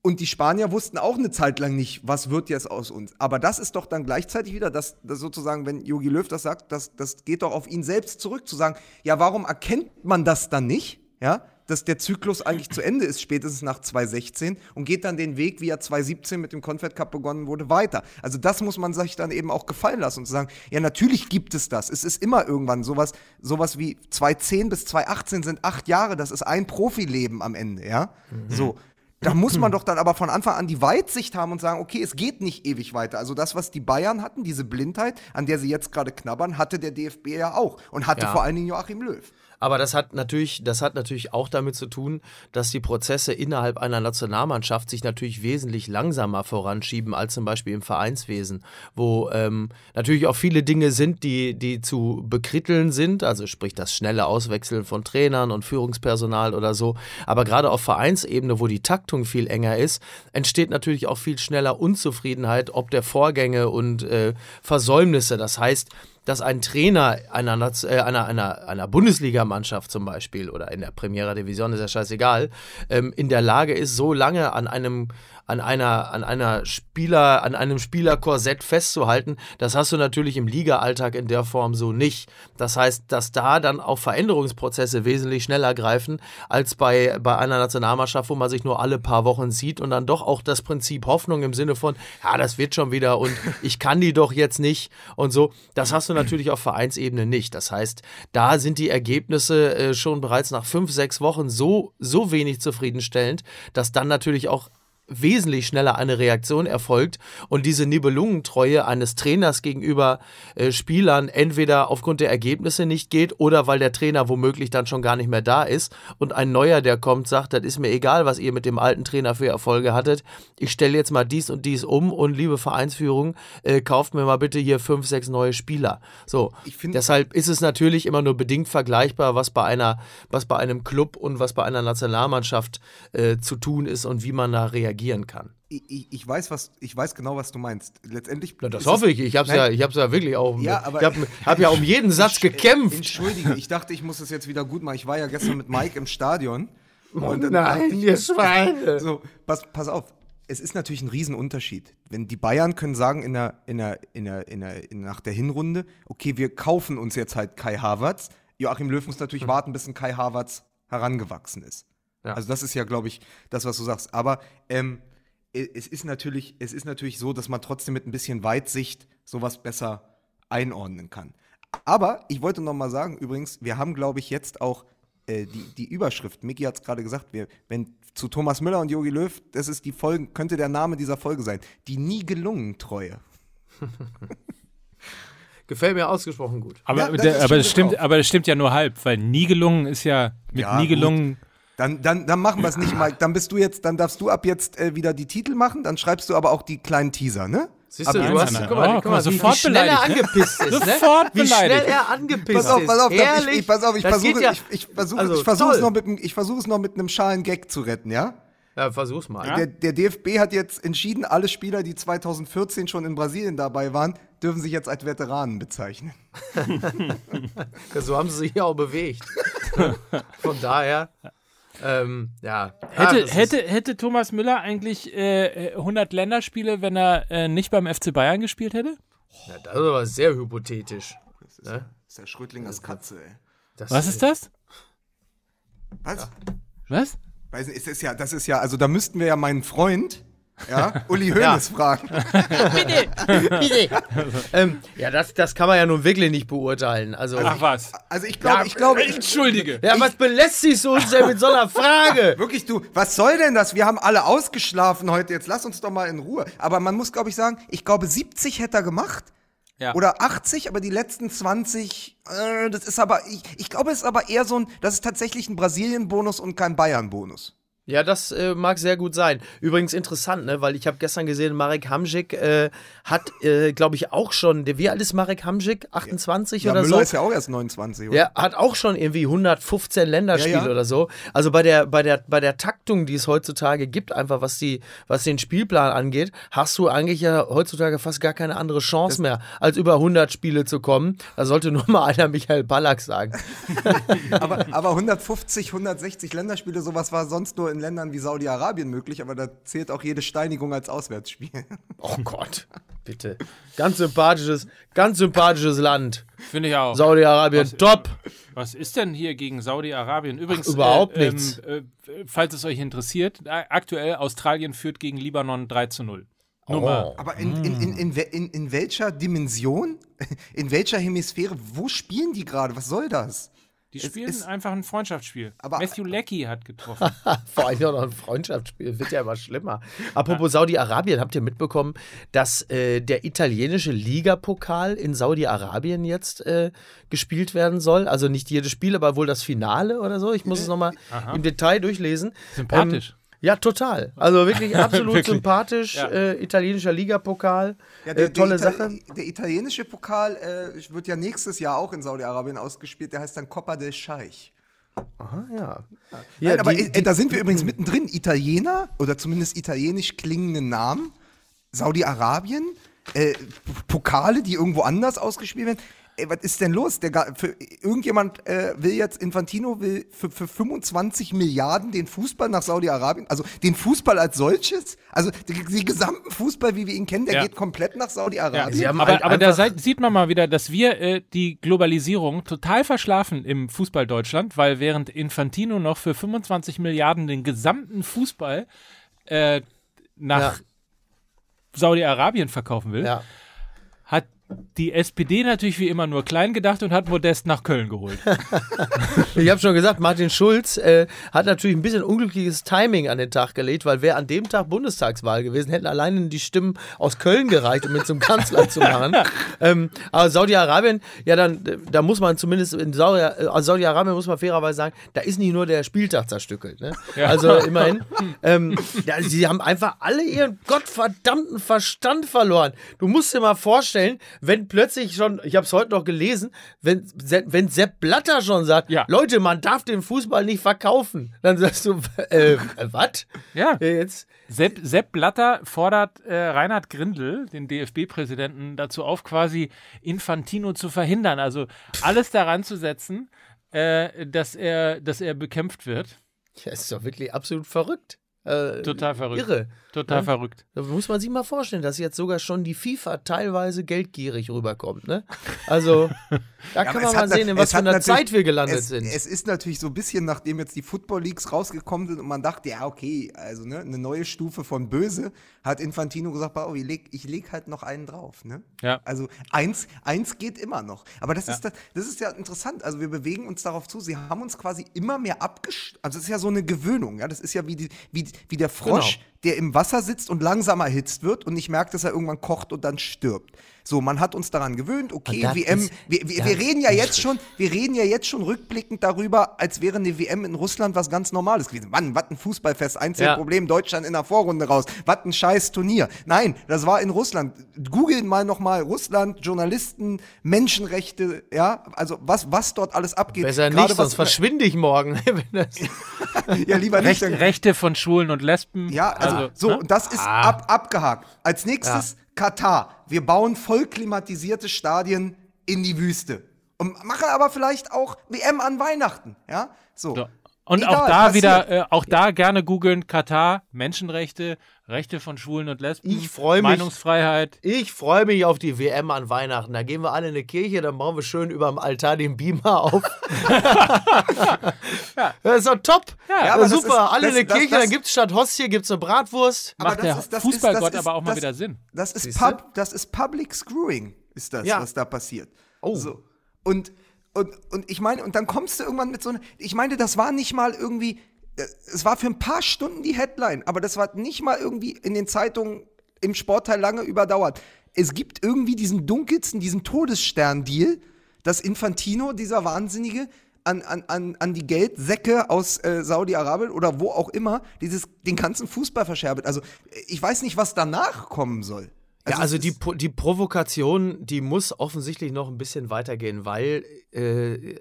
und die Spanier wussten auch eine Zeit lang nicht, was wird jetzt aus uns. Aber das ist doch dann gleichzeitig wieder, dass, dass sozusagen, wenn Jogi Löw das sagt, das, das geht doch auf ihn selbst zurück, zu sagen, ja, warum erkennt man das dann nicht? Ja, dass der Zyklus eigentlich zu Ende ist, spätestens nach 2016 und geht dann den Weg, wie er 2017 mit dem Confed Cup begonnen wurde, weiter. Also das muss man sich dann eben auch gefallen lassen und zu sagen, ja, natürlich gibt es das. Es ist immer irgendwann sowas, sowas wie 2010 bis 2018 sind acht Jahre, das ist ein Profileben am Ende, ja. Mhm. So. Da muss man doch dann aber von Anfang an die Weitsicht haben und sagen, okay, es geht nicht ewig weiter. Also das, was die Bayern hatten, diese Blindheit, an der sie jetzt gerade knabbern, hatte der DFB ja auch und hatte ja. vor allen Dingen Joachim Löw. Aber das hat natürlich, das hat natürlich auch damit zu tun, dass die Prozesse innerhalb einer Nationalmannschaft sich natürlich wesentlich langsamer voranschieben als zum Beispiel im Vereinswesen, wo ähm, natürlich auch viele Dinge sind, die, die zu bekritteln sind, also sprich das schnelle Auswechseln von Trainern und Führungspersonal oder so. Aber gerade auf Vereinsebene, wo die Taktung viel enger ist, entsteht natürlich auch viel schneller Unzufriedenheit ob der Vorgänge und äh, Versäumnisse. Das heißt, dass ein Trainer einer, äh, einer, einer, einer Bundesligamannschaft zum Beispiel oder in der Primera Division, ist ja scheißegal, ähm, in der Lage ist, so lange an einem, an einer, an einer Spieler, an einem Spielerkorsett festzuhalten, das hast du natürlich im Liga-Alltag in der Form so nicht. Das heißt, dass da dann auch Veränderungsprozesse wesentlich schneller greifen als bei, bei einer Nationalmannschaft, wo man sich nur alle paar Wochen sieht und dann doch auch das Prinzip Hoffnung im Sinne von, ja, das wird schon wieder und ich kann die doch jetzt nicht und so. Das hast du natürlich auf Vereinsebene nicht. Das heißt, da sind die Ergebnisse äh, schon bereits nach fünf, sechs Wochen so, so wenig zufriedenstellend, dass dann natürlich auch wesentlich schneller eine Reaktion erfolgt und diese Nibelungentreue eines Trainers gegenüber äh, Spielern entweder aufgrund der Ergebnisse nicht geht oder weil der Trainer womöglich dann schon gar nicht mehr da ist und ein neuer, der kommt, sagt, das ist mir egal, was ihr mit dem alten Trainer für Erfolge hattet. Ich stelle jetzt mal dies und dies um und liebe Vereinsführung, äh, kauft mir mal bitte hier fünf, sechs neue Spieler. So, deshalb ist es natürlich immer nur bedingt vergleichbar, was bei einer, was bei einem Club und was bei einer Nationalmannschaft äh, zu tun ist und wie man da reagieren kann. Ich, ich, weiß, was, ich weiß genau, was du meinst. Letztendlich. Na, das hoffe ich. Ich habe es ja, ich hab's ja wirklich auch. Ja, aber, ich habe hab ja um jeden Satz gekämpft. Entschuldige, ich dachte, ich muss es jetzt wieder gut machen. Ich war ja gestern mit Mike im Stadion. Oh nein, ihr Schweine. So, pass, pass auf. Es ist natürlich ein Riesenunterschied. Wenn die Bayern können sagen in der, in der, in der, in der, nach der Hinrunde, okay, wir kaufen uns jetzt halt Kai Havertz. Joachim Löw muss natürlich hm. warten, bis ein Kai Havertz herangewachsen ist. Ja. Also das ist ja, glaube ich, das, was du sagst. Aber ähm, es ist natürlich, es ist natürlich so, dass man trotzdem mit ein bisschen Weitsicht sowas besser einordnen kann. Aber ich wollte noch mal sagen, übrigens, wir haben, glaube ich, jetzt auch äh, die, die Überschrift. Miki hat es gerade gesagt, wir, wenn zu Thomas Müller und Jogi Löw, das ist die Folge, könnte der Name dieser Folge sein. Die nie gelungen Treue. Gefällt mir ausgesprochen gut. Aber, ja, der, aber, es stimmt, aber es stimmt ja nur halb, weil nie gelungen ist ja mit ja, nie gelungen. Gut dann, dann, dann machen wir es nicht, Mike. Dann bist du jetzt, dann darfst du ab jetzt äh, wieder die Titel machen, dann schreibst du aber auch die kleinen Teaser, ne? Siehst du, du hast, guck mal, oh, guck mal sofort wie, wie schnell er angepisst ist, ne? Sofort wie schnell er angepisst pass auf, pass auf, ist. Ich, ich, pass auf, ich versuche, ja, ich, ich versuche, also, ich versuche es noch mit, ich versuche es noch mit einem schalen Gag zu retten, ja? Ja, versuch's mal. Der, der, DFB hat jetzt entschieden, alle Spieler, die 2014 schon in Brasilien dabei waren, dürfen sich jetzt als Veteranen bezeichnen. so haben sie sich auch bewegt. Von daher. Ähm, ja. Hätte, Ach, hätte, hätte Thomas Müller eigentlich äh, 100 Länderspiele, wenn er äh, nicht beim FC Bayern gespielt hätte? Ja, das ist aber sehr hypothetisch. Das ist, ne? das ist der Schrödlingers Katze, ey. Das Was ist das? Was? Ja. Was? Weiß nicht, ist ja, das ist ja, also da müssten wir ja meinen Freund, ja, Uli Hoeneß ja. fragen. bitte, bitte. ähm, ja, das, das kann man ja nun wirklich nicht beurteilen. Also, Ach was. Also ich glaube, ja, ich glaube. Entschuldige. Ja, was belästigst du uns denn mit so einer Frage? Wirklich, du, was soll denn das? Wir haben alle ausgeschlafen heute. Jetzt lass uns doch mal in Ruhe. Aber man muss, glaube ich, sagen, ich glaube, 70 hätte er gemacht. Ja. Oder 80, aber die letzten 20, äh, das ist aber, ich, ich glaube, es ist aber eher so ein, das ist tatsächlich ein Brasilien-Bonus und kein Bayern-Bonus. Ja, das äh, mag sehr gut sein. Übrigens interessant, ne, weil ich habe gestern gesehen, Marek Hamzik äh, hat, äh, glaube ich, auch schon, wie alt ist Marek Hamzik? 28 ja, oder Müller so? ist ja auch erst 29. Oder? Ja, hat auch schon irgendwie 115 Länderspiele ja, ja. oder so. Also bei der, bei, der, bei der Taktung, die es heutzutage gibt, einfach was, die, was den Spielplan angeht, hast du eigentlich ja heutzutage fast gar keine andere Chance das mehr, als über 100 Spiele zu kommen. Da sollte nur mal einer Michael Ballack sagen. aber, aber 150, 160 Länderspiele, sowas war sonst nur in Ländern wie Saudi-Arabien möglich, aber da zählt auch jede Steinigung als Auswärtsspiel. Oh Gott, bitte. Ganz sympathisches, ganz sympathisches Land. Finde ich auch. Saudi-Arabien, top. Was ist denn hier gegen Saudi-Arabien? Übrigens, Ach, überhaupt äh, nichts. Äh, falls es euch interessiert, aktuell Australien führt gegen Libanon 3 zu 0. Oh. Aber in, in, in, in, in welcher Dimension, in welcher Hemisphäre, wo spielen die gerade? Was soll das? Die spielen es, einfach ein Freundschaftsspiel. Aber Matthew Leckie hat getroffen. Vor allem auch noch ein Freundschaftsspiel. Wird ja immer schlimmer. Apropos. Saudi-Arabien, habt ihr mitbekommen, dass äh, der italienische Ligapokal in Saudi-Arabien jetzt äh, gespielt werden soll? Also nicht jedes Spiel, aber wohl das Finale oder so. Ich muss es nochmal im Detail durchlesen. Sympathisch. Ähm, ja, total. Also wirklich absolut wirklich. sympathisch. Ja. Äh, italienischer Ligapokal. Ja, äh, tolle der Sache. Der italienische Pokal äh, wird ja nächstes Jahr auch in Saudi-Arabien ausgespielt. Der heißt dann Coppa del Scheich. Aha, ja. ja Nein, aber die, äh, die, da sind wir übrigens mittendrin. Italiener oder zumindest italienisch klingende Namen. Saudi-Arabien. Äh, Pokale, die irgendwo anders ausgespielt werden ey, was ist denn los? Der, für, irgendjemand äh, will jetzt, Infantino will für, für 25 Milliarden den Fußball nach Saudi-Arabien, also den Fußball als solches, also den, den gesamten Fußball, wie wir ihn kennen, der ja. geht komplett nach Saudi-Arabien. Ja, aber, aber da sieht man mal wieder, dass wir äh, die Globalisierung total verschlafen im Fußball Deutschland, weil während Infantino noch für 25 Milliarden den gesamten Fußball äh, nach ja. Saudi-Arabien verkaufen will, hat die SPD natürlich wie immer nur klein gedacht und hat Modest nach Köln geholt. ich habe schon gesagt, Martin Schulz äh, hat natürlich ein bisschen unglückliches Timing an den Tag gelegt, weil wäre an dem Tag Bundestagswahl gewesen, hätten alleine die Stimmen aus Köln gereicht, um ihn zum Kanzler zu machen. Ähm, aber Saudi-Arabien, ja, dann, da muss man zumindest in äh, Saudi-Arabien, muss man fairerweise sagen, da ist nicht nur der Spieltag zerstückelt. Ne? Ja. Also immerhin. Ähm, ja, sie haben einfach alle ihren gottverdammten Verstand verloren. Du musst dir mal vorstellen, wenn plötzlich schon, ich habe es heute noch gelesen, wenn, wenn Sepp Blatter schon sagt, ja. Leute, man darf den Fußball nicht verkaufen, dann sagst du, äh, was? Ja. Jetzt. Sepp, Sepp Blatter fordert äh, Reinhard Grindel, den DFB-Präsidenten, dazu auf, quasi Infantino zu verhindern. Also alles daran zu setzen, äh, dass, er, dass er bekämpft wird. Ja, ist doch wirklich absolut verrückt. Äh, Total verrückt. Irre. Total ja? verrückt. Da muss man sich mal vorstellen, dass jetzt sogar schon die FIFA teilweise geldgierig rüberkommt. Ne? Also, da ja, kann man mal sehen, in was für einer Zeit wir gelandet es, sind. Es ist natürlich so ein bisschen, nachdem jetzt die Football Leagues rausgekommen sind und man dachte, ja, okay, also ne, eine neue Stufe von böse, hat Infantino gesagt, oh, ich leg, ich leg halt noch einen drauf. Ne? Ja. Also eins, eins geht immer noch. Aber das, ja. ist das, das ist ja interessant. Also wir bewegen uns darauf zu. Sie haben uns quasi immer mehr abgesch... Also es ist ja so eine Gewöhnung. Ja? Das ist ja wie, die, wie, wie der Frosch, genau. Der im Wasser sitzt und langsam erhitzt wird und nicht merkt, dass er irgendwann kocht und dann stirbt. So, man hat uns daran gewöhnt, okay, WM, ist, wir, wir, wir reden ja jetzt schon, wir reden ja jetzt schon rückblickend darüber, als wäre eine WM in Russland was ganz Normales gewesen. Mann, was ein Fußballfest, einzige ja. Problem, Deutschland in der Vorrunde raus, was ein scheiß Turnier. Nein, das war in Russland. Googeln mal nochmal Russland, Journalisten, Menschenrechte, ja, also was, was dort alles abgeht. Besser Gerade nicht, sonst verschwinde ich morgen. ja, lieber nicht. Recht, Rechte von Schwulen und Lesben. Ja, also, also so, ne? und das ist ah. ab, abgehakt. Als nächstes ja. Katar. Wir bauen voll klimatisierte Stadien in die Wüste. Und machen aber vielleicht auch WM an Weihnachten. Ja, so. so. Und Egal, auch da passiert. wieder, äh, auch da gerne googeln, Katar, Menschenrechte, Rechte von Schwulen und Lesben, ich freu mich, Meinungsfreiheit. Ich freue mich auf die WM an Weihnachten. Da gehen wir alle in eine Kirche, dann bauen wir schön über dem Altar den Beamer auf. ja. Das ist doch top. Ja, ja super, ist, alle in eine Kirche, das, dann gibt es statt Hostie gibt's eine Bratwurst. Aber Macht der ist, Fußballgott aber auch mal wieder Sinn. Das ist, Pub, das ist Public Screwing, ist das, ja. was da passiert. Oh. So. Und und, und ich meine, und dann kommst du irgendwann mit so einer, ich meine, das war nicht mal irgendwie, es war für ein paar Stunden die Headline, aber das war nicht mal irgendwie in den Zeitungen im Sportteil lange überdauert. Es gibt irgendwie diesen dunkelsten, diesen Todesstern-Deal, dass Infantino, dieser Wahnsinnige, an, an, an, die Geldsäcke aus äh, Saudi-Arabien oder wo auch immer dieses, den ganzen Fußball verscherbelt. Also ich weiß nicht, was danach kommen soll. Also ja, also die, die Provokation, die muss offensichtlich noch ein bisschen weitergehen, weil, äh,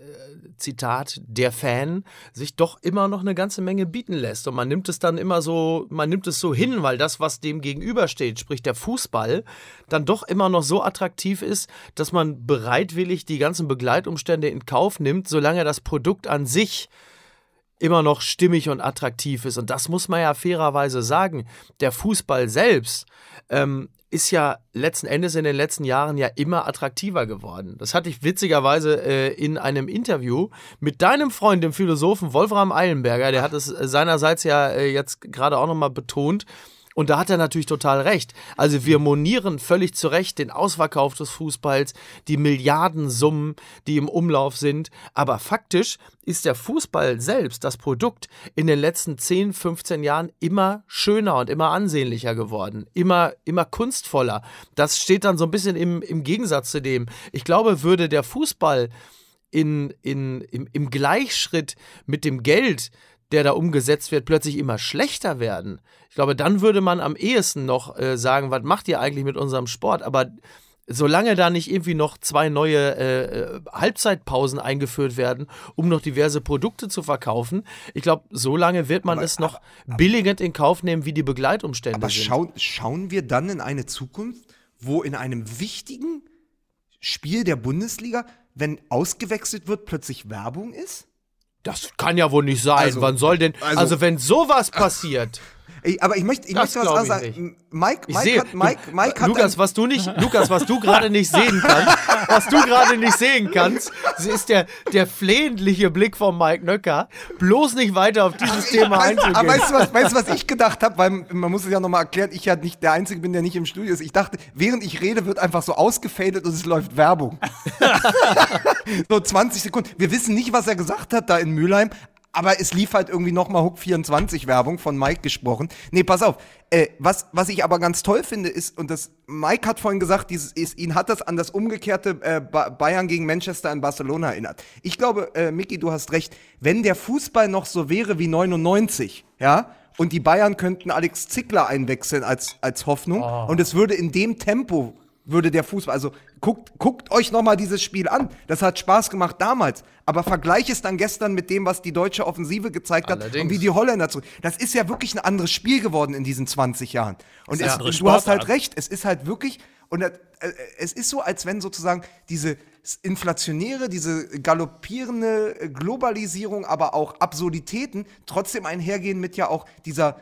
Zitat, der Fan sich doch immer noch eine ganze Menge bieten lässt. Und man nimmt es dann immer so, man nimmt es so hin, weil das, was dem gegenübersteht, sprich der Fußball, dann doch immer noch so attraktiv ist, dass man bereitwillig die ganzen Begleitumstände in Kauf nimmt, solange das Produkt an sich immer noch stimmig und attraktiv ist. Und das muss man ja fairerweise sagen. Der Fußball selbst ähm, ist ja letzten Endes in den letzten Jahren ja immer attraktiver geworden. Das hatte ich witzigerweise äh, in einem Interview mit deinem Freund, dem Philosophen Wolfram Eilenberger, der hat es äh, seinerseits ja äh, jetzt gerade auch nochmal betont, und da hat er natürlich total recht. Also wir monieren völlig zu Recht den Ausverkauf des Fußballs, die Milliardensummen, die im Umlauf sind. Aber faktisch ist der Fußball selbst, das Produkt, in den letzten 10, 15 Jahren immer schöner und immer ansehnlicher geworden. Immer, immer kunstvoller. Das steht dann so ein bisschen im, im Gegensatz zu dem. Ich glaube, würde der Fußball in, in, im, im Gleichschritt mit dem Geld der da umgesetzt wird, plötzlich immer schlechter werden. Ich glaube, dann würde man am ehesten noch äh, sagen, was macht ihr eigentlich mit unserem Sport? Aber solange da nicht irgendwie noch zwei neue äh, äh Halbzeitpausen eingeführt werden, um noch diverse Produkte zu verkaufen, ich glaube, solange wird man aber, es noch aber, billigend in Kauf nehmen, wie die Begleitumstände aber sind. Aber schauen wir dann in eine Zukunft, wo in einem wichtigen Spiel der Bundesliga, wenn ausgewechselt wird, plötzlich Werbung ist? Das kann ja wohl nicht sein. Also, Wann soll denn. Also, also wenn sowas passiert. Ey, aber ich möchte, ich Das möchte was ich sagen. Mike, Ich Mike sehe, hat, Mike, Mike hat Lukas, was du nicht, Lukas, was du gerade nicht sehen kannst, was du gerade nicht sehen kannst, ist der, der flehentliche Blick von Mike Nöcker, bloß nicht weiter auf dieses Thema Weißt, einzugehen. aber weißt du, was, weißt du, was ich gedacht habe? Weil man muss es ja nochmal erklären, ich ja nicht der Einzige bin, der nicht im Studio ist. Ich dachte, während ich rede, wird einfach so ausgefadet und es läuft Werbung. so 20 Sekunden. Wir wissen nicht, was er gesagt hat da in Mülheim. Aber es lief halt irgendwie nochmal Hook 24 Werbung von Mike gesprochen. Nee, pass auf. Äh, was, was ich aber ganz toll finde, ist, und das, Mike hat vorhin gesagt, dieses, ist, ihn hat das an das umgekehrte äh, Ba- Bayern gegen Manchester in Barcelona erinnert. Ich glaube, äh, Micky, du hast recht. Wenn der Fußball noch so wäre wie 99, ja, und die Bayern könnten Alex Zickler einwechseln als, als Hoffnung, und es würde in dem Tempo würde der Fußball, also guckt, guckt euch nochmal dieses Spiel an. Das hat Spaß gemacht damals. Aber vergleich es dann gestern mit dem, was die deutsche Offensive gezeigt hat Allerdings. und wie die Holländer zurück. Das ist ja wirklich ein anderes Spiel geworden in diesen 20 Jahren. Und es, du hast halt recht, es ist halt wirklich, und äh, es ist so, als wenn sozusagen diese inflationäre, diese galoppierende Globalisierung, aber auch Absurditäten trotzdem einhergehen mit ja auch dieser,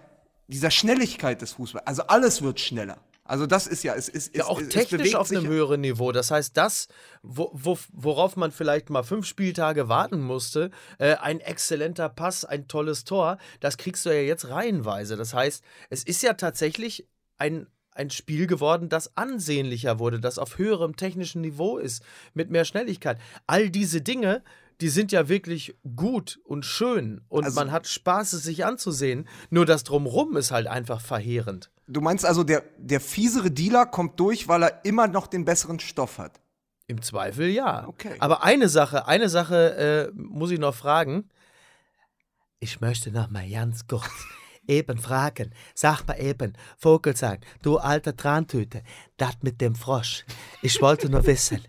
dieser Schnelligkeit des Fußballs. Also alles wird schneller. Also das ist ja, es ist Ja, es, auch es technisch bewegt auf einem höheren Niveau. Das heißt, das, wo, wo, worauf man vielleicht mal fünf Spieltage warten musste, äh, ein exzellenter Pass, ein tolles Tor, das kriegst du ja jetzt reihenweise. Das heißt, es ist ja tatsächlich ein, ein Spiel geworden, das ansehnlicher wurde, das auf höherem technischen Niveau ist, mit mehr Schnelligkeit. All diese Dinge, die sind ja wirklich gut und schön und Also- man hat Spaß, es sich anzusehen. Nur das Drumrum ist halt einfach verheerend. Du meinst also, der, der fiesere Dealer kommt durch, weil er immer noch den besseren Stoff hat. Im Zweifel ja. Okay. Aber eine Sache, eine Sache äh, muss ich noch fragen. Ich möchte noch mal ganz kurz eben fragen. Sag mal eben, Vogelsang, du alter Trantüte, das mit dem Frosch. Ich wollte nur wissen,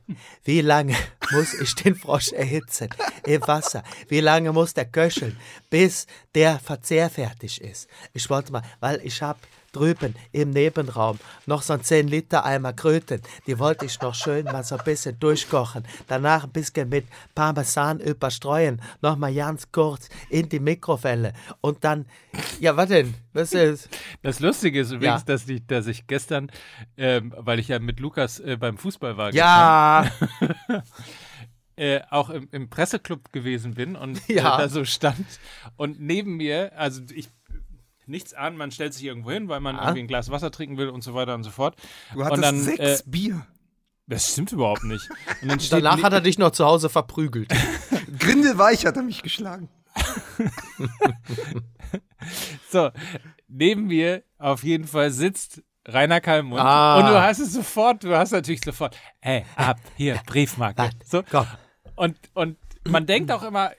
wie lange muss ich den Frosch erhitzen im Wasser? Wie lange muss der köcheln, bis der Verzehr fertig ist? Ich wollte mal, weil ich habe drüben im Nebenraum noch so ein 10 Liter Eimer Kröten. Die wollte ich noch schön mal so ein bisschen durchkochen. Danach ein bisschen mit Parmesan überstreuen. Nochmal ganz kurz in die Mikrowelle. Und dann, ja, was denn? Was ist? Das Lustige ist übrigens, Ja. dass, ich, dass ich gestern, ähm, weil ich ja mit Lukas äh, beim Fußball war, Ja, äh, auch im, im Presseclub gewesen bin und Ja. äh, da so stand und neben mir, also ich nichts an, man stellt sich irgendwo hin, weil man Ah. irgendwie ein Glas Wasser trinken will und so weiter und so fort. Du hattest und dann, sechs äh, Bier. das stimmt überhaupt nicht. Und dann steht danach ne- hat er dich noch zu Hause verprügelt. Grindelweich hat er mich geschlagen. So, neben mir auf jeden Fall sitzt Rainer Kallmund. Ah. Und du hast es sofort, du hast natürlich sofort, ey, ab, hier, Briefmarke. So. komm. Und, und man denkt auch immer,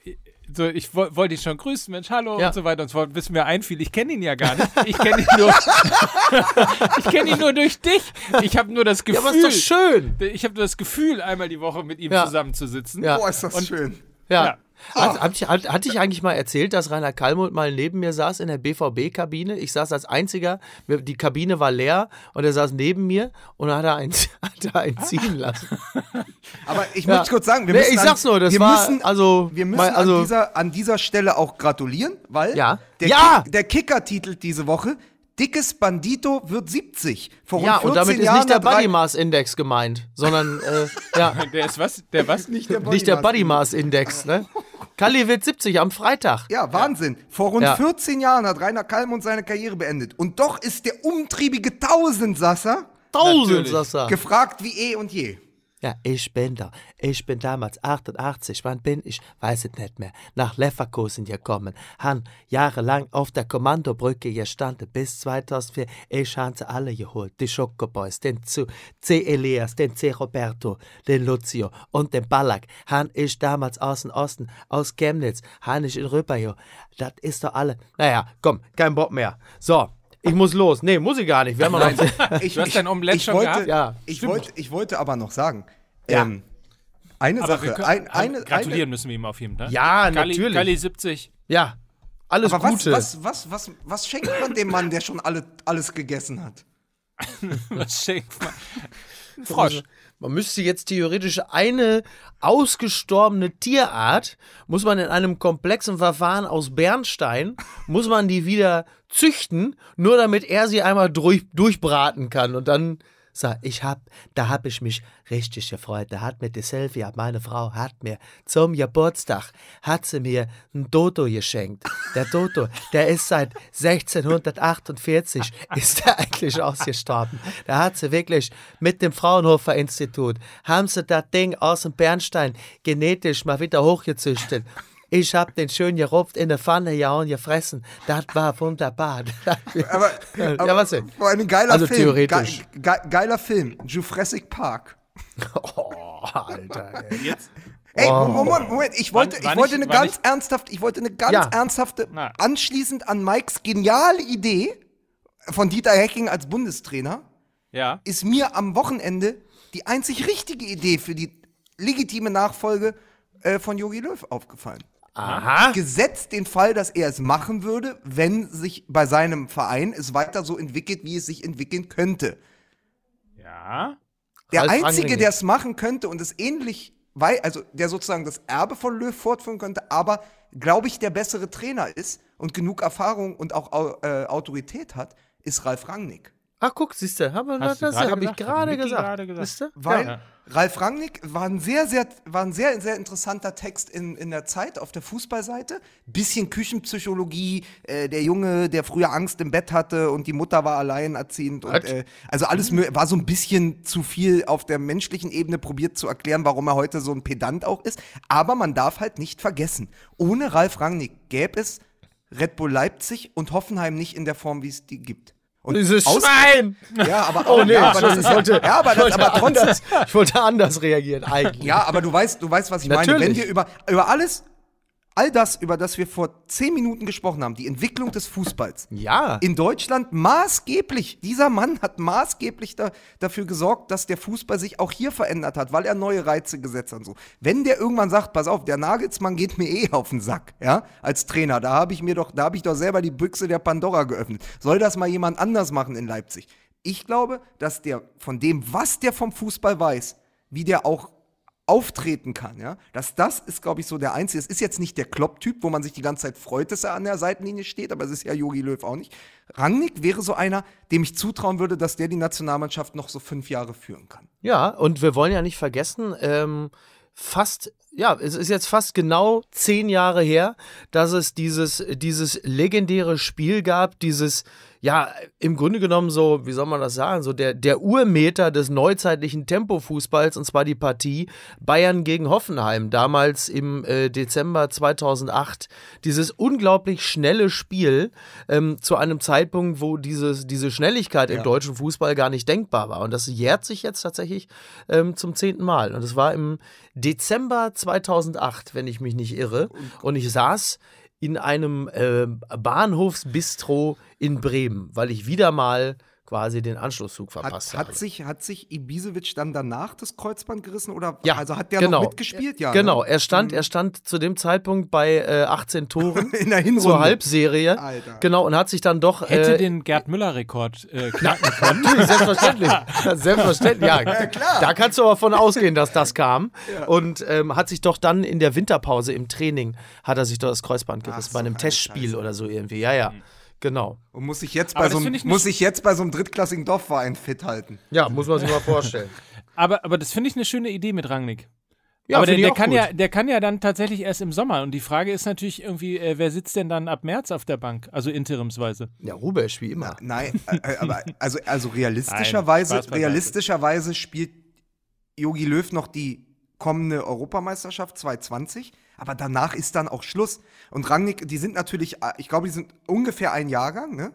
so, ich wo- wollte ihn schon grüßen, Mensch, hallo Ja. und so weiter und so fort, bis mir einfiel, ich kenne ihn ja gar nicht. Ich kenne ihn nur, ich kenne ihn nur durch dich. Ich habe nur das Gefühl, Ja, aber ist doch schön. ich habe nur das Gefühl, einmal die Woche mit ihm Ja. zusammenzusitzen. Ja. Boah, ist das Und- schön. Ja. Ja. Hat, ich- hat, hatte ich eigentlich mal erzählt, dass Rainer Kallmund mal neben mir saß in der BVB-Kabine? Ich saß als einziger, die Kabine war leer und er saß neben mir und hat er einen, hat er einen ziehen lassen. Aber ich Ja. möchte kurz sagen, wir Nee, müssen ich an- sag's nur, das wir war, müssen, also, wir müssen mal- also- an, dieser, an dieser Stelle auch gratulieren, weil Ja. Der, Ja. Kick, der Kicker titelt diese Woche Dickes Bandito wird 70. Vor rund Ja, 14 und damit ist Jahren nicht der Body Mass Index gemeint, sondern äh, ja, Der ist was? Der was? Nicht der nicht der Body Mass Index. Ne? Kalli wird 70 am Freitag. Ja, Wahnsinn. Vor rund Ja. 14 Jahren hat Rainer Kallmund seine Karriere beendet. Und doch ist der umtriebige Tausendsasser Tausend, Natürlich. sagst du. gefragt wie eh und je. Ja, ich bin da. Ich bin damals 88, wann bin ich? Weiß es nicht mehr. Nach Leverkusen gekommen. Han jahrelang auf der Kommandobrücke gestanden bis 2004. Ich habe sie alle geholt. Die Schokoboys, den zu C. Elias, den C. Roberto, den Lucio und den Ballack. Han ich damals aus dem Osten, aus Chemnitz. Han ich in Rüpperjo. Das ist doch alle. Naja, komm, kein Bock mehr. So. Ich muss los. Nee, muss ich gar nicht. Wir haben noch Ich, Du hast dein Omelett ich schon wollte, gehabt? Ja, ich, wollte, ich wollte aber noch sagen, Ja. ähm, eine Aber Sache, können, ein, eine, gratulieren eine, müssen wir ihm auf jeden Fall. Ja, Kalli, natürlich. Kalli 70. Ja, alles aber was, Gute. was, was, was, was schenkt man dem Mann, der schon alle, alles gegessen hat? Was schenkt man? Frosch. Man müsste jetzt theoretisch eine ausgestorbene Tierart, muss man in einem komplexen Verfahren aus Bernstein, muss man die wieder züchten, nur damit er sie einmal durch, durchbraten kann. Und dann so, ich hab, da hab ich mich richtig gefreut. Da hat mir die Sylvia, meine Frau, hat mir zum Geburtstag, hat sie mir ein Dodo geschenkt. Der Dodo, der ist seit 1648, ist der eigentlich ausgestorben. Da hat sie wirklich mit dem Fraunhofer Institut, haben sie das Ding aus dem Bernstein genetisch mal wieder hochgezüchtet. Ich hab den schön gerupft in der Pfanne ja und gefressen. Das war wunderbar. Aber, aber ja, was denn? War ein geiler Also Film. theoretisch. Ge ge geiler Film. Jurassic Park. Oh, Alter. Ey. Jetzt, Ey, Oh. Moment, Moment, ich wollte, War- war ich wollte nicht- eine ganz ernsthaft, ich wollte eine ganz Ja. ernsthafte, anschließend an Mikes geniale Idee von Dieter Hecking als Bundestrainer, ja. ist mir am Wochenende die einzig richtige Idee für die legitime Nachfolge äh, von Jogi Löw aufgefallen. Aha. Gesetzt den Fall, dass er es machen würde, wenn sich bei seinem Verein es weiter so entwickelt, wie es sich entwickeln könnte. Ja. Der Ralf Einzige, der es machen könnte und es ähnlich, weil, also der sozusagen das Erbe von Löw fortführen könnte, aber glaube ich, der bessere Trainer ist und genug Erfahrung und auch au- äh, Autorität hat, ist Ralf Rangnick. Ach, guck, siehst du, hab, gerade habe ich gesagt, gerade gesagt. gesagt. Weil Ja. Ralf Rangnick war ein sehr, sehr, war ein sehr, sehr interessanter Text in, in der Zeit auf der Fußballseite. Bisschen Küchenpsychologie, äh, der Junge, der früher Angst im Bett hatte und die Mutter war alleinerziehend. Und, äh, also alles war so ein bisschen zu viel auf der menschlichen Ebene probiert zu erklären, warum er heute so ein Pedant auch ist. Aber man darf halt nicht vergessen, ohne Ralf Rangnick gäbe es Red Bull Leipzig und Hoffenheim nicht in der Form, wie es die gibt. Und Dieses aus- Schwein! Ja, aber, Oh nee, ja, aber das ist Entschuldigung, ja, aber, ich das, wollte aber trotzdem, anders, ich wollte anders reagieren eigentlich. ja, aber du weißt, du weißt, was ich meine. Wenn Natürlich. wir über, über alles, all das, über das wir vor zehn Minuten gesprochen haben, die Entwicklung des Fußballs. Ja. In Deutschland maßgeblich, dieser Mann hat maßgeblich da, dafür gesorgt, dass der Fußball sich auch hier verändert hat, weil er neue Reize gesetzt hat und so. Wenn der irgendwann sagt, pass auf, der Nagelsmann geht mir eh auf den Sack, ja, als Trainer, da habe ich mir doch, da habe ich doch selber die Büchse der Pandora geöffnet. Soll das mal jemand anders machen in Leipzig? Ich glaube, dass der von dem, was der vom Fußball weiß, wie der auch auftreten kann, ja, dass das ist, glaube ich, so der Einzige. Es ist jetzt nicht der Klopp-Typ, wo man sich die ganze Zeit freut, dass er an der Seitenlinie steht, aber es ist ja Jogi Löw auch nicht. Rangnick wäre so einer, dem ich zutrauen würde, dass der die Nationalmannschaft noch so fünf Jahre führen kann. Ja, und wir wollen ja nicht vergessen, ähm, fast, ja, es ist jetzt fast genau zehn Jahre her, dass es dieses, dieses legendäre Spiel gab, dieses, ja, im Grunde genommen so, wie soll man das sagen, so der, der Urmeter des neuzeitlichen Tempofußballs, und zwar die Partie Bayern gegen Hoffenheim, damals im äh, Dezember 2008. Dieses unglaublich schnelle Spiel ähm, zu einem Zeitpunkt, wo dieses, diese Schnelligkeit im Ja. deutschen Fußball gar nicht denkbar war. Und das jährt sich jetzt tatsächlich ähm, zum zehnten Mal. Und es war im Dezember 2008, wenn ich mich nicht irre. Und ich saß in einem äh, Bahnhofsbistro in Bremen, weil ich wieder mal quasi den Anschlusszug verpasst Hat, habe. hat, sich, hat sich Ibisevic dann danach das Kreuzband gerissen oder Ja, also hat der genau. noch mitgespielt? Ja, genau, ne? er stand, er stand zu dem Zeitpunkt bei äh, 18 Toren In der Hinrunde. zur Halbserie. Alter. Genau, und hat sich dann doch Hätte äh, den Gerd Müller-Rekord äh, knacken können. Natürlich, selbstverständlich. selbstverständlich, ja. klar. Da kannst du aber von ausgehen, dass das kam. Und ähm, hat sich doch dann in der Winterpause im Training, hat er sich doch das Kreuzband gerissen, so bei einem eine Testspiel Scheiße. oder so irgendwie. Ja, ja. Genau. Und muss sich jetzt bei so einem, ich jetzt bei so einem drittklassigen Dorfverein fit halten. Ja, muss man sich mal vorstellen. Aber, aber das finde ich eine schöne Idee mit Rangnick. Ja, aber der, der, kann gut. ja, der kann ja dann tatsächlich erst im Sommer. Und die Frage ist natürlich irgendwie, äh, wer sitzt denn dann ab März auf der Bank? Also interimsweise. Ja, Rubesch, wie immer. Nein, äh, aber also, also Nein, realistischerweise, beiseite. realistischerweise spielt Jogi Löw noch die kommende Europameisterschaft 2020, aber danach ist dann auch Schluss. Und Rangnick, die sind natürlich, äh, ich glaube, die sind ungefähr ein Jahrgang, ne?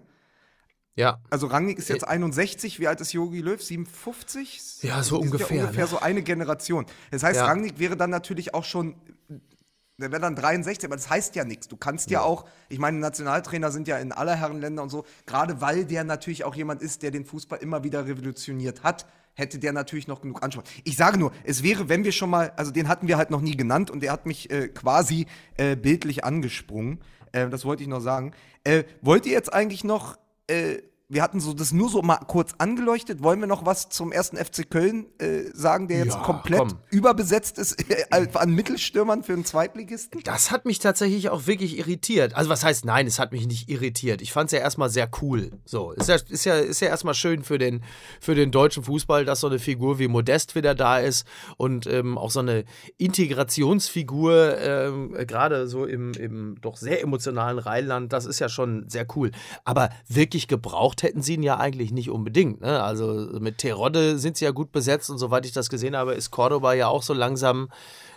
Ja. Also Rangnick ist jetzt 61, wie alt ist Jogi Löw? 57? Ja, so Die ungefähr, ungefähr ne? so eine Generation. Das heißt, Ja. Rangnick wäre dann natürlich auch schon, der wäre dann 63, aber das heißt ja nichts. Du kannst ja, auch, ich meine, Nationaltrainer sind ja in aller Herren Länder und so, gerade weil der natürlich auch jemand ist, der den Fußball immer wieder revolutioniert hat, hätte der natürlich noch genug Anspruch. Ich sage nur, es wäre, wenn wir schon mal, also den hatten wir halt noch nie genannt und der hat mich äh, quasi äh, bildlich angesprungen. Äh, das wollte ich noch sagen. Äh, wollt ihr jetzt eigentlich noch äh, wir hatten so das nur so mal kurz angeleuchtet. Wollen wir noch was zum ersten FC Köln äh, sagen, der jetzt Ja, komplett komm. überbesetzt ist äh, an Mittelstürmern für einen Zweitligisten? Das hat mich tatsächlich auch wirklich irritiert. Also was heißt nein, es hat mich nicht irritiert. Ich fand es ja erstmal sehr cool. So, ist ja, ist ja, ist ja erstmal schön für den, für den deutschen Fußball, dass so eine Figur wie Modest wieder da ist und ähm, auch so eine Integrationsfigur, ähm, gerade so im, im doch sehr emotionalen Rheinland, das ist ja schon sehr cool. Aber wirklich gebraucht hätten sie ihn ja eigentlich nicht unbedingt. Ne? Also mit Terodde sind sie ja gut besetzt und soweit ich das gesehen habe, ist Cordoba ja auch so langsam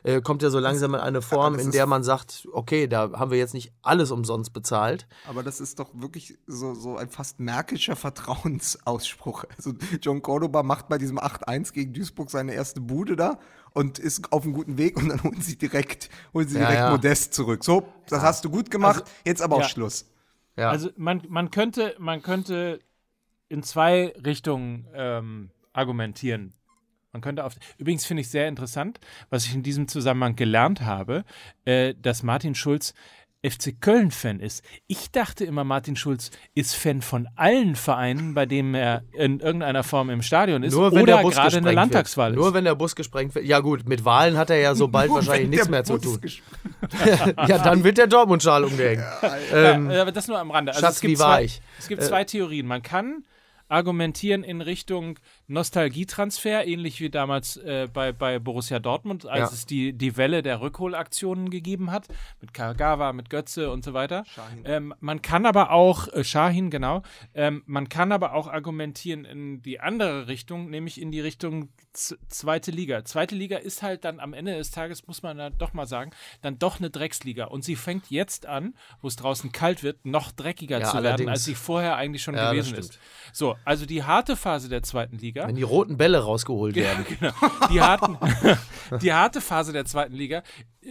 äh, kommt ja so langsam in eine Form, in der man sagt, okay, da haben wir jetzt nicht alles umsonst bezahlt. Aber das ist doch wirklich so, so ein fast märkischer Vertrauensausspruch. Also John Cordoba macht bei diesem 8-1 gegen Duisburg seine erste Bude da und ist auf einem guten Weg und dann holen sie direkt, holen sie Ja, direkt ja. Modest zurück. So, das hast du gut gemacht, jetzt aber auch ja. Schluss. Ja. Also man, man, könnte, man könnte in zwei Richtungen ähm, argumentieren. Man könnte auf. Übrigens finde ich sehr interessant, was ich in diesem Zusammenhang gelernt habe, äh, dass Martin Schulz FC Köln-Fan ist. Ich dachte immer, Martin Schulz ist Fan von allen Vereinen, bei denen er in irgendeiner Form im Stadion ist nur wenn oder der Bus gerade gesprengt eine Landtagswahl wird. ist. Nur wenn der Bus gesprengt wird. Ja gut, mit Wahlen hat er ja so bald wahrscheinlich nichts mehr zu Bus tun. gesp- ja, dann wird der Dortmund-Schal umgehängt. Ähm, Ja, aber das nur am Rande. Also Schatz, es gibt wie war zwei, ich? Es gibt zwei Theorien. Man kann argumentieren in Richtung Nostalgietransfer, ähnlich wie damals äh, bei, bei Borussia Dortmund, als Ja. es die, die Welle der Rückholaktionen gegeben hat, mit Kagawa, mit Götze und so weiter. Ähm, man kann aber auch, äh, Shahin, genau, ähm, man kann aber auch argumentieren in die andere Richtung, nämlich in die Richtung zweite Liga. Zweite Liga ist halt dann am Ende des Tages, muss man da doch mal sagen, dann doch eine Drecksliga. Und sie fängt jetzt an, wo es draußen kalt wird, noch dreckiger Ja, zu werden, als sie vorher eigentlich schon Ja, gewesen ist. So, also die harte Phase der zweiten Liga. wenn die roten Bälle rausgeholt werden. Die, harten, die harte Phase der zweiten Liga,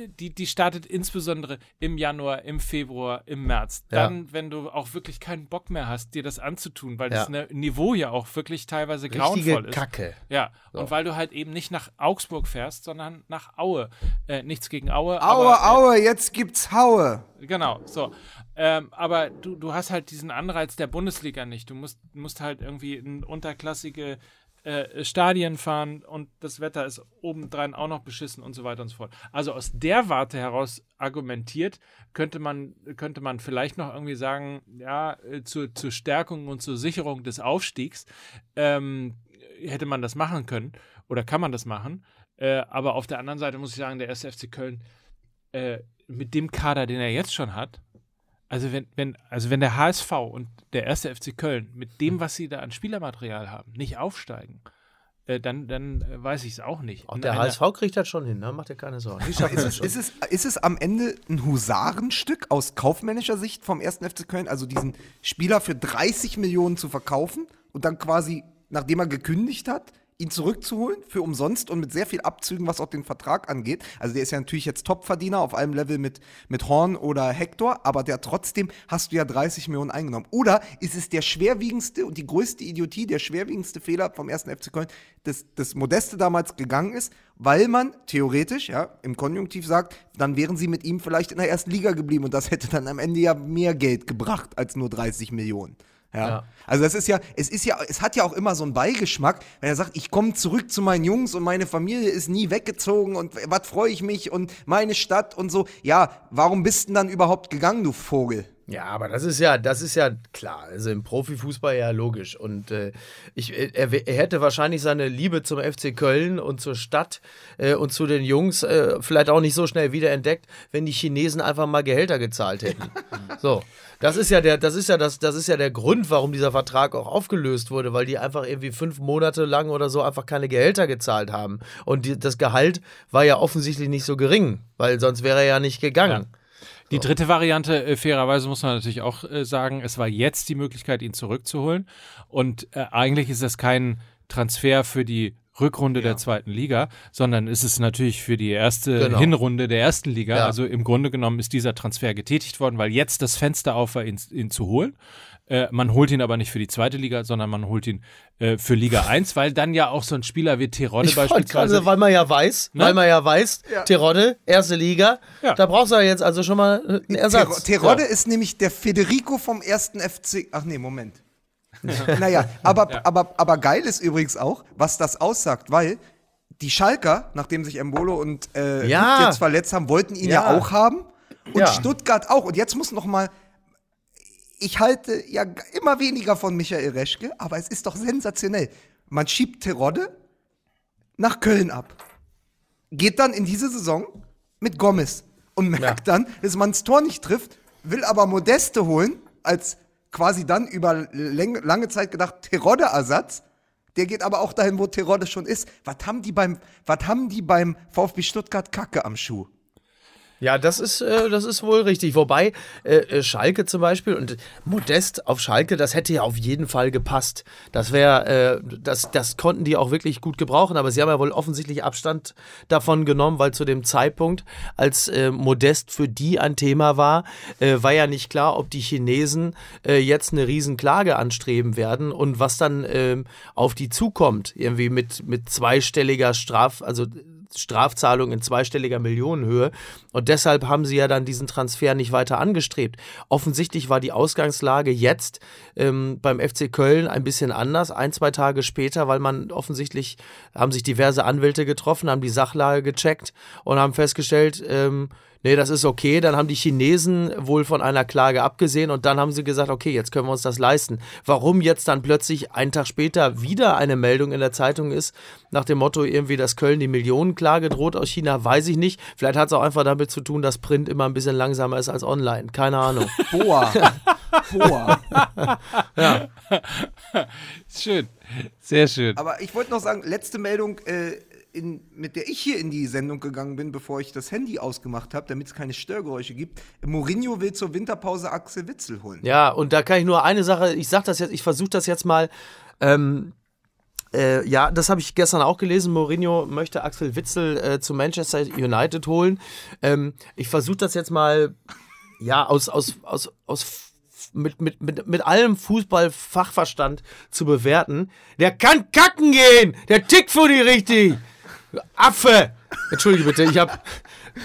die, die startet insbesondere im Januar, im Februar, im März. Ja. Dann, wenn du auch wirklich keinen Bock mehr hast, dir das anzutun, weil Ja. das ne Niveau ja auch wirklich teilweise Richtige grauenvoll ist. Kacke. Ja, und weil du halt eben nicht nach Augsburg fährst, sondern nach Aue. Äh, nichts gegen Aue. Aue, aber, äh, Aue, jetzt gibt's Haue. Genau, so. Ähm, aber du, du hast halt diesen Anreiz der Bundesliga nicht. Du musst, musst halt irgendwie in unterklassige äh, Stadien fahren und das Wetter ist obendrein auch noch beschissen und so weiter und so fort. Also aus der Warte heraus argumentiert, könnte man, könnte man vielleicht noch irgendwie sagen, ja, äh, zur, zur Stärkung und zur Sicherung des Aufstiegs ähm, hätte man das machen können oder kann man das machen. Äh, aber auf der anderen Seite muss ich sagen, der 1. FC Köln äh, mit dem Kader, den er jetzt schon hat, also wenn, wenn, also wenn der HSV und der erste FC Köln mit dem, was sie da an Spielermaterial haben, nicht aufsteigen, äh, dann, dann äh, weiß ich es auch nicht. Auch In der einer- HSV kriegt das schon hin, ne? Macht dir keine Sorgen. Ist es, ist, es, ist es am Ende ein Husarenstück aus kaufmännischer Sicht vom 1. FC Köln, also diesen Spieler für 30 Millionen zu verkaufen und dann quasi, nachdem er gekündigt hat, ihn zurückzuholen für umsonst und mit sehr viel Abzügen, was auch den Vertrag angeht. Also der ist ja natürlich jetzt Topverdiener auf einem Level mit, mit Horn oder Hector, aber der trotzdem hast du ja 30 Millionen eingenommen. Oder ist es der schwerwiegendste und die größte Idiotie, der schwerwiegendste Fehler vom 1. FC Köln, dass das Modeste damals gegangen ist, weil man theoretisch, ja, im Konjunktiv sagt, dann wären sie mit ihm vielleicht in der ersten Liga geblieben und das hätte dann am Ende ja mehr Geld gebracht als nur 30 Millionen. Ja. Ja. Also das ist ja, es ist ja, es hat ja auch immer so einen Beigeschmack, wenn er sagt, ich komme zurück zu meinen Jungs und meine Familie ist nie weggezogen und was freue ich mich und meine Stadt und so. Ja, warum bist du denn dann überhaupt gegangen, du Vogel? Ja, aber das ist ja, das ist ja klar. Also im Profifußball ja logisch. Und äh, ich, er, er hätte wahrscheinlich seine Liebe zum FC Köln und zur Stadt äh, und zu den Jungs äh, vielleicht auch nicht so schnell wiederentdeckt, wenn die Chinesen einfach mal Gehälter gezahlt hätten. so, das ist ja der, das ist ja das, das ist ja der Grund, warum dieser Vertrag auch aufgelöst wurde, weil die einfach irgendwie fünf Monate lang oder so einfach keine Gehälter gezahlt haben. Und die, das Gehalt war ja offensichtlich nicht so gering, weil sonst wäre er ja nicht gegangen. Die dritte Variante, äh, fairerweise muss man natürlich auch äh, sagen, es war jetzt die Möglichkeit, ihn zurückzuholen. Und äh, eigentlich ist das kein Transfer für die Rückrunde der zweiten Liga, sondern ist es natürlich für die erste Genau. Hinrunde der ersten Liga. Ja. Also im Grunde genommen ist dieser Transfer getätigt worden, weil jetzt das Fenster auf war, ihn, ihn zu holen. Äh, man holt ihn aber nicht für die zweite Liga, sondern man holt ihn äh, für Liga 1, weil dann ja auch so ein Spieler wie Terodde beispielsweise gerade, weil man ja weiß, Ne? weil man ja weiß, Terodde, erste Liga, Ja. da brauchst du ja jetzt also schon mal einen Ersatz. Ter Terodde ist nämlich der Federico vom ersten FC. Ach nee, Moment. Naja, aber, aber, aber geil ist übrigens auch, was das aussagt, weil die Schalker, nachdem sich Embolo und äh, Ja. jetzt verletzt haben, wollten ihn ja, Ja. auch haben. Und Ja. Stuttgart auch. Und jetzt muss noch mal. Ich halte ja immer weniger von Michael Reschke, aber es ist doch sensationell. Man schiebt Terodde nach Köln ab. Geht dann in diese Saison mit Gomez und merkt dann, dass man das Tor nicht trifft, will aber Modeste holen, als quasi dann über lange Zeit gedacht Terodde-Ersatz. Der geht aber auch dahin, wo Terodde schon ist. Was haben die beim, was haben die beim VfB Stuttgart Kacke am Schuh? Ja, das ist, äh, das ist wohl richtig. Wobei äh, äh, Schalke zum Beispiel und Modest auf Schalke, das hätte ja auf jeden Fall gepasst. Das wäre, äh, das, das konnten die auch wirklich gut gebrauchen. Aber sie haben ja wohl offensichtlich Abstand davon genommen, weil zu dem Zeitpunkt, als äh, Modest für die ein Thema war, äh, war ja nicht klar, ob die Chinesen äh, jetzt eine Riesenklage anstreben werden und was dann ähm, auf die zukommt. Irgendwie mit, mit zweistelliger Straf, also Strafzahlung in zweistelliger Millionenhöhe. Und deshalb haben sie ja dann diesen Transfer nicht weiter angestrebt. Offensichtlich war die Ausgangslage jetzt ähm, beim FC Köln ein bisschen anders, ein, zwei Tage später, weil man offensichtlich haben sich diverse Anwälte getroffen, haben die Sachlage gecheckt und haben festgestellt, ähm, nee, das ist okay. Dann haben die Chinesen wohl von einer Klage abgesehen und dann haben sie gesagt, okay, jetzt können wir uns das leisten. Warum jetzt dann plötzlich einen Tag später wieder eine Meldung in der Zeitung ist, nach dem Motto irgendwie, dass Köln die Millionenklage droht aus China, weiß ich nicht. Vielleicht hat es auch einfach damit zu tun, dass Print immer ein bisschen langsamer ist als online. Keine Ahnung. Boah. Boah. Schön. Sehr schön. Aber ich wollte noch sagen, letzte Meldung, äh, in, mit der ich hier in die Sendung gegangen bin, bevor ich das Handy ausgemacht habe, damit es keine Störgeräusche gibt. Mourinho will zur Winterpause Axel Witzel holen. Ja, und da kann ich nur eine Sache, ich sag das jetzt, ich versuche das jetzt mal. Ähm, äh, ja, das habe ich gestern auch gelesen. Mourinho möchte Axel Witzel äh, zu Manchester United holen. Ähm, ich versuche das jetzt mal, ja, aus, aus, aus, aus mit, mit, mit, mit allem Fußballfachverstand zu bewerten. Der kann kacken gehen! Der tickt für die richtig! Affe! Entschuldige bitte, ich habe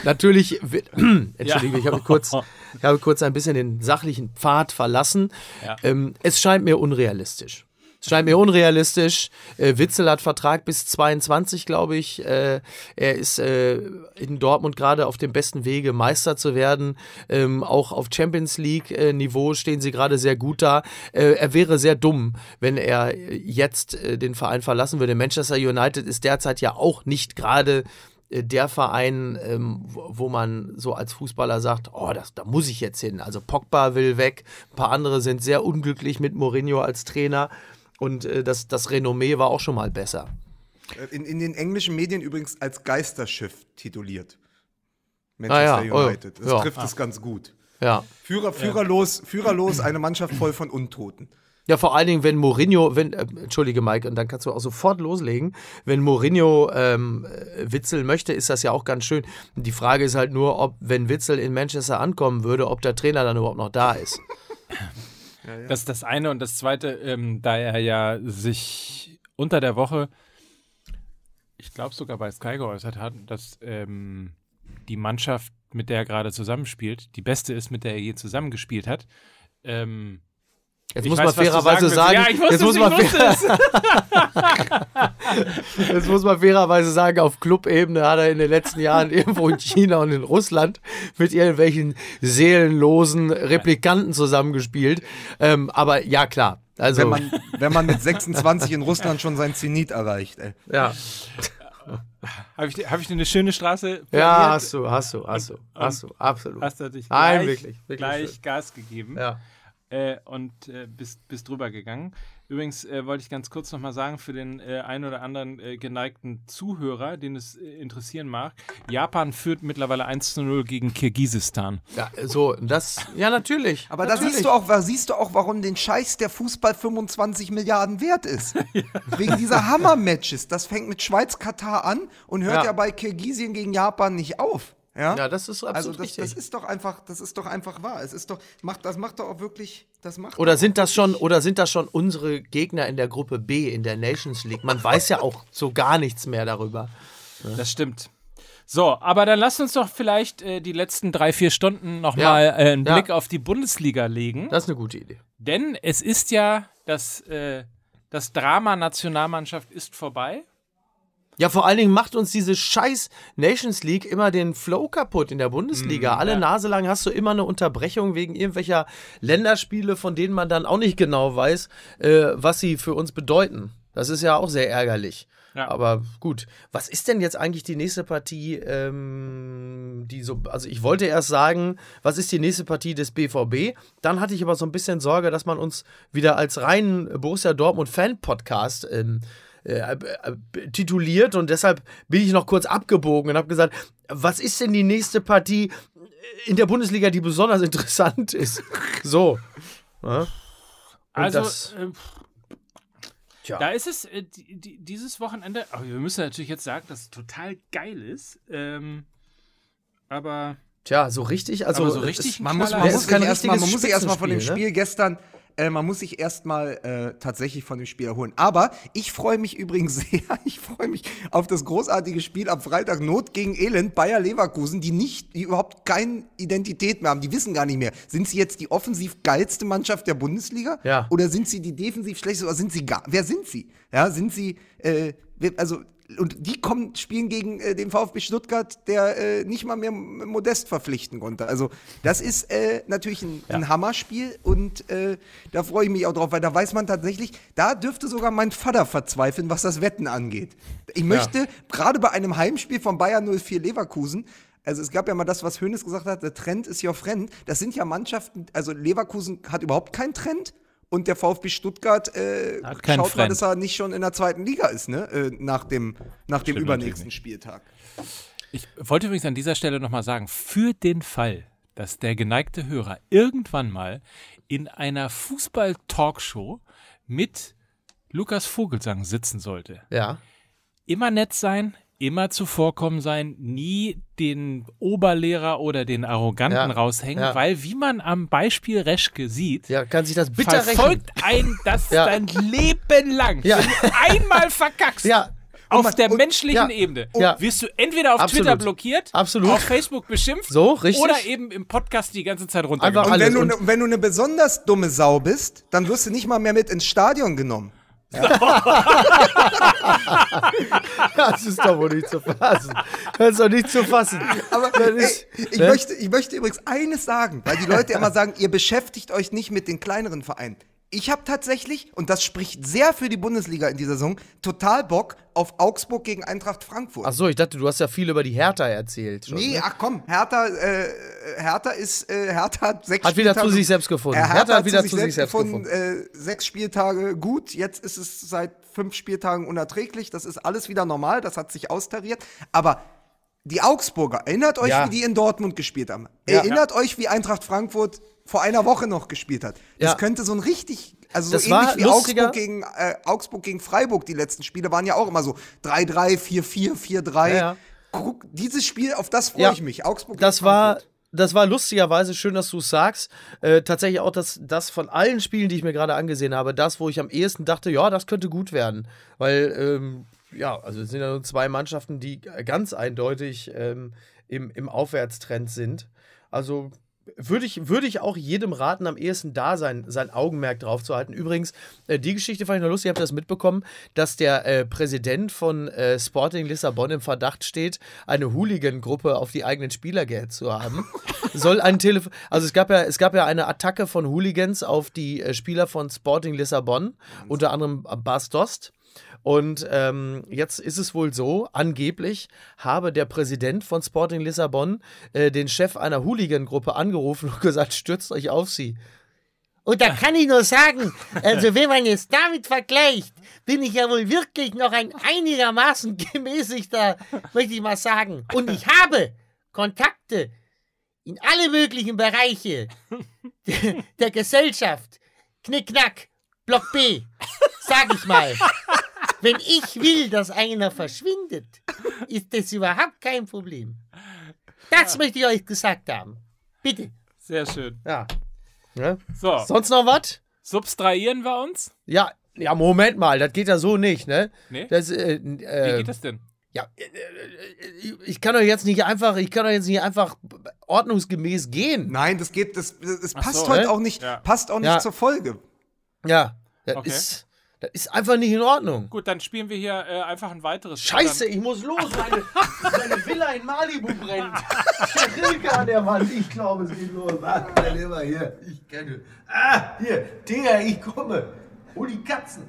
natürlich, entschuldige, ich habe kurz, ich habe kurz ein bisschen den sachlichen Pfad verlassen. Ja. Ähm, es scheint mir unrealistisch. Scheint mir unrealistisch. Äh, Witzel hat Vertrag bis 22, glaube ich. Äh, er ist äh, in Dortmund gerade auf dem besten Wege, Meister zu werden. Ähm, auch auf Champions League-Niveau stehen sie gerade sehr gut da. Äh, er wäre sehr dumm, wenn er jetzt äh, den Verein verlassen würde. Manchester United ist derzeit ja auch nicht gerade äh, der Verein, ähm, wo wo man so als Fußballer sagt, oh, das, da muss ich jetzt hin. Also Pogba will weg, ein paar andere sind sehr unglücklich mit Mourinho als Trainer und äh, das, das Renommee war auch schon mal besser. Äh, In, in den englischen Medien übrigens als Geisterschiff tituliert. Ah Manchester ja, oh, United. Das ja. trifft es ganz gut. Ja. Führer, führerlos, führerlos, eine Mannschaft voll von Untoten. Ja, vor allen Dingen, wenn Mourinho, wenn, äh, entschuldige Mike, und dann kannst du auch sofort loslegen, wenn Mourinho ähm, äh, Witzel möchte, ist das ja auch ganz schön. Die Frage ist halt nur, ob, wenn Witzel in Manchester ankommen würde, ob der Trainer dann überhaupt noch da ist. Das ist das eine und das zweite, ähm, da er ja sich unter der Woche, ich glaube sogar bei Sky geäußert hat, dass ähm, die Mannschaft, mit der er gerade zusammenspielt, die beste ist, mit der er je zusammengespielt hat. Ähm, Jetzt ich muss weiß, man fairerweise sagen. Ja, ich wusste jetzt, muss man jetzt muss fairerweise sagen, auf Clubebene hat er in den letzten Jahren irgendwo in China und in Russland mit irgendwelchen seelenlosen Replikanten zusammengespielt. Ähm, aber ja, klar. Also, Wenn man, wenn man mit 26 in Russland schon sein Zenit erreicht. Ey. ja. Habe ich, dir- hab ich eine schöne Straße ja, hast du, hast du, hast du, hast du, absolut. Hast du dich Nein, gleich, wirklich, wirklich gleich schön. Gas gegeben Ja. Äh, und äh, bist, bist drüber gegangen. Übrigens äh, wollte ich ganz kurz nochmal sagen, für den äh, einen oder anderen äh, geneigten Zuhörer, den es äh, interessieren mag, Japan führt mittlerweile 1 zu 0 gegen Kirgisistan. ja, so, das, ja, natürlich. Aber da siehst du, auch, da siehst du auch, warum den Scheiß der Fußball 25 Milliarden wert ist. Wegen dieser Hammer-Matches. Das fängt mit Schweiz-Katar an und hört Ja. ja. bei Kirgisien gegen Japan nicht auf. Ja, Ja, das ist absolut also das, richtig. das ist doch einfach, das ist doch einfach wahr. Es ist doch, macht, das macht doch auch wirklich, das macht. Oder sind das schon, oder sind das schon unsere Gegner in der Gruppe B in der Nations League? Man weiß ja auch so gar nichts mehr darüber. Das stimmt. So, aber dann lasst uns doch vielleicht äh, die letzten drei, vier Stunden nochmal Ja. äh, einen Ja. Blick auf die Bundesliga legen. Das ist eine gute Idee. Denn es ist ja, das, äh, das Drama Nationalmannschaft ist vorbei. Ja, vor allen Dingen macht uns diese scheiß Nations League immer den Flow kaputt in der Bundesliga. Alle Nase lang hast du immer eine Unterbrechung wegen irgendwelcher Länderspiele, von denen man dann auch nicht genau weiß, äh, was sie für uns bedeuten. Das ist ja auch sehr ärgerlich. Ja. Aber gut, was ist denn jetzt eigentlich die nächste Partie, ähm, die so, also ich wollte erst sagen, was ist die nächste Partie des BVB? Dann hatte ich aber so ein bisschen Sorge, dass man uns wieder als reinen Borussia Dortmund Fan-Podcast ähm, äh, äh, tituliert und deshalb bin ich noch kurz abgebogen und habe gesagt, was ist denn die nächste Partie in der Bundesliga, die besonders interessant ist? So. Ja. Und Also, das- äh, Tja. da ist es äh, die, die, dieses Wochenende. Aber wir müssen natürlich jetzt sagen, dass es total geil ist. Ähm, aber Tja, so richtig, also so es- richtig Man muss, man es muss kein erstmal man muss sich erstmal von dem Spitzenspiel, Spiel gestern, äh, man muss sich erstmal äh, tatsächlich von dem Spiel erholen. Aber ich freue mich übrigens sehr, ich freue mich auf das großartige Spiel am Freitag Not gegen Elend, Bayer Leverkusen, die nicht, die überhaupt keine Identität mehr haben. Die wissen gar nicht mehr, sind sie jetzt die offensiv geilste Mannschaft der Bundesliga? Ja. Oder sind sie die defensiv schlechteste? Oder sind sie gar, wer sind sie? Ja, sind sie, äh, also, und die kommen, spielen gegen äh, den VfB Stuttgart, der äh, nicht mal mehr Modest verpflichten konnte. Also, das ist äh, natürlich ein, ein Hammerspiel und äh, da freue ich mich auch drauf, weil da weiß man tatsächlich, da dürfte sogar mein Vater verzweifeln, was das Wetten angeht. Ich möchte gerade bei einem Heimspiel von Bayern 04 Leverkusen, also es gab ja mal das, was Hönes gesagt hat, der Trend ist your friend. Das sind ja Mannschaften, also Leverkusen hat überhaupt keinen Trend. Und der VfB Stuttgart äh, schaut mal, Friend. dass er nicht schon in der zweiten Liga ist, ne? Äh, nach dem, nach dem Stimmt übernächsten Spieltag. Ich wollte übrigens an dieser Stelle nochmal sagen, für den Fall, dass der geneigte Hörer irgendwann mal in einer Fußball-Talkshow mit Lukas Vogelsang sitzen sollte, ja. immer nett sein, immer zuvorkommen sein, nie den Oberlehrer oder den Arroganten Ja, raushängen, ja. weil wie man am Beispiel Reschke sieht, Ja, kann sich das bitter rechnen. verfolgt ein das Ja. dein Leben lang. Ja. Wenn du einmal verkackst, Ja. auf man- der und- menschlichen ja. Ebene, Ja. wirst du entweder auf Absolut. Twitter blockiert, Absolut. auf Facebook beschimpft So, richtig. oder eben im Podcast die ganze Zeit runtergemacht. Und Alles. wenn du, Und- ne, wenn du eine besonders dumme Sau bist, dann wirst du nicht mal mehr mit ins Stadion genommen. Das ist doch wohl nicht zu fassen. Das ist doch nicht zu fassen. Aber ey, ich, ne? möchte, ich möchte übrigens eines sagen, weil die Leute immer sagen, ihr beschäftigt euch nicht mit den kleineren Vereinen. Ich habe tatsächlich, und das spricht sehr für die Bundesliga in dieser Saison, total Bock auf Augsburg gegen Eintracht Frankfurt. Ach so, ich dachte, du hast ja viel über die Hertha erzählt. Schon, Nee, ne? ach komm, Hertha, äh, Hertha ist, äh, Hertha hat sechs Hat wieder Spieltage- zu sich selbst gefunden. Äh, Hertha hat wieder zu sich selbst Äh, sechs Spieltage gut, jetzt ist es seit fünf Spieltagen unerträglich. Das ist alles wieder normal, das hat sich austariert. Aber die Augsburger, erinnert euch, Ja. wie die in Dortmund gespielt haben. Ja. Erinnert euch, wie Eintracht Frankfurt vor einer Woche noch gespielt hat. Das Ja. könnte so ein richtig, also so Das war ähnlich wie lustiger- Augsburg gegen, äh, Augsburg gegen Freiburg, die letzten Spiele waren ja auch immer so 3-3, 4-4, 4-3. Ja, ja. Guck, dieses Spiel, auf das freue ich mich. Augsburg Das gegen war, das war lustigerweise schön, dass du es sagst. Äh, tatsächlich auch das, das von allen Spielen, die ich mir gerade angesehen habe, das, wo ich am ehesten dachte, ja, das könnte gut werden. Weil, ähm, ja, also es sind ja nur zwei Mannschaften, die ganz eindeutig ähm, im, im Aufwärtstrend sind. Also würde ich, würde ich auch jedem raten, am ehesten da sein, sein Augenmerk drauf zu halten. Übrigens, äh, die Geschichte fand ich noch lustig, habt ihr das mitbekommen, dass der äh, Präsident von äh, Sporting Lissabon im Verdacht steht, eine Hooligan-Gruppe auf die eigenen Spieler gehetzt zu haben. Soll ein Telefon. Also es gab ja, es gab ja eine Attacke von Hooligans auf die äh, Spieler von Sporting Lissabon, unter anderem Bas Dost. Und ähm, jetzt ist es wohl so, angeblich habe der Präsident von Sporting Lissabon äh, den Chef einer Hooligan-Gruppe angerufen und gesagt, stürzt euch auf sie. Und da kann ich nur sagen, also wenn man es damit vergleicht, bin ich ja wohl wirklich noch ein einigermaßen gemäßigter, möchte ich mal sagen. Und ich habe Kontakte in alle möglichen Bereiche der, der Gesellschaft. Knickknack, Block B, sag ich mal. Wenn ich will, dass einer verschwindet, ist das überhaupt kein Problem. Das möchte ich euch gesagt haben. Bitte. Sehr schön. Ja. ja. So, Sonst noch was? substrahieren wir uns? Ja, ja, Moment mal, das geht ja so nicht, ne? Nee? Das, äh, Wie äh, geht das denn? Ja, äh, äh, ich kann doch jetzt nicht einfach, ich kann doch jetzt nicht einfach ordnungsgemäß gehen. Nein, das geht, das, das passt so, heute äh? auch nicht, Ja. passt auch nicht Ja. zur Folge. Ja, das, Okay. ist, das ist einfach nicht in Ordnung. Gut, dann spielen wir hier äh, einfach ein weiteres. Scheiße, ich muss los. Meine, meine Villa in Malibu brennt. Der Rilke an der Wand. Ich glaube, es geht los. Warte mal lieber hier. Ich kenne. Ah, hier. Der, ich komme. Hol die Katzen.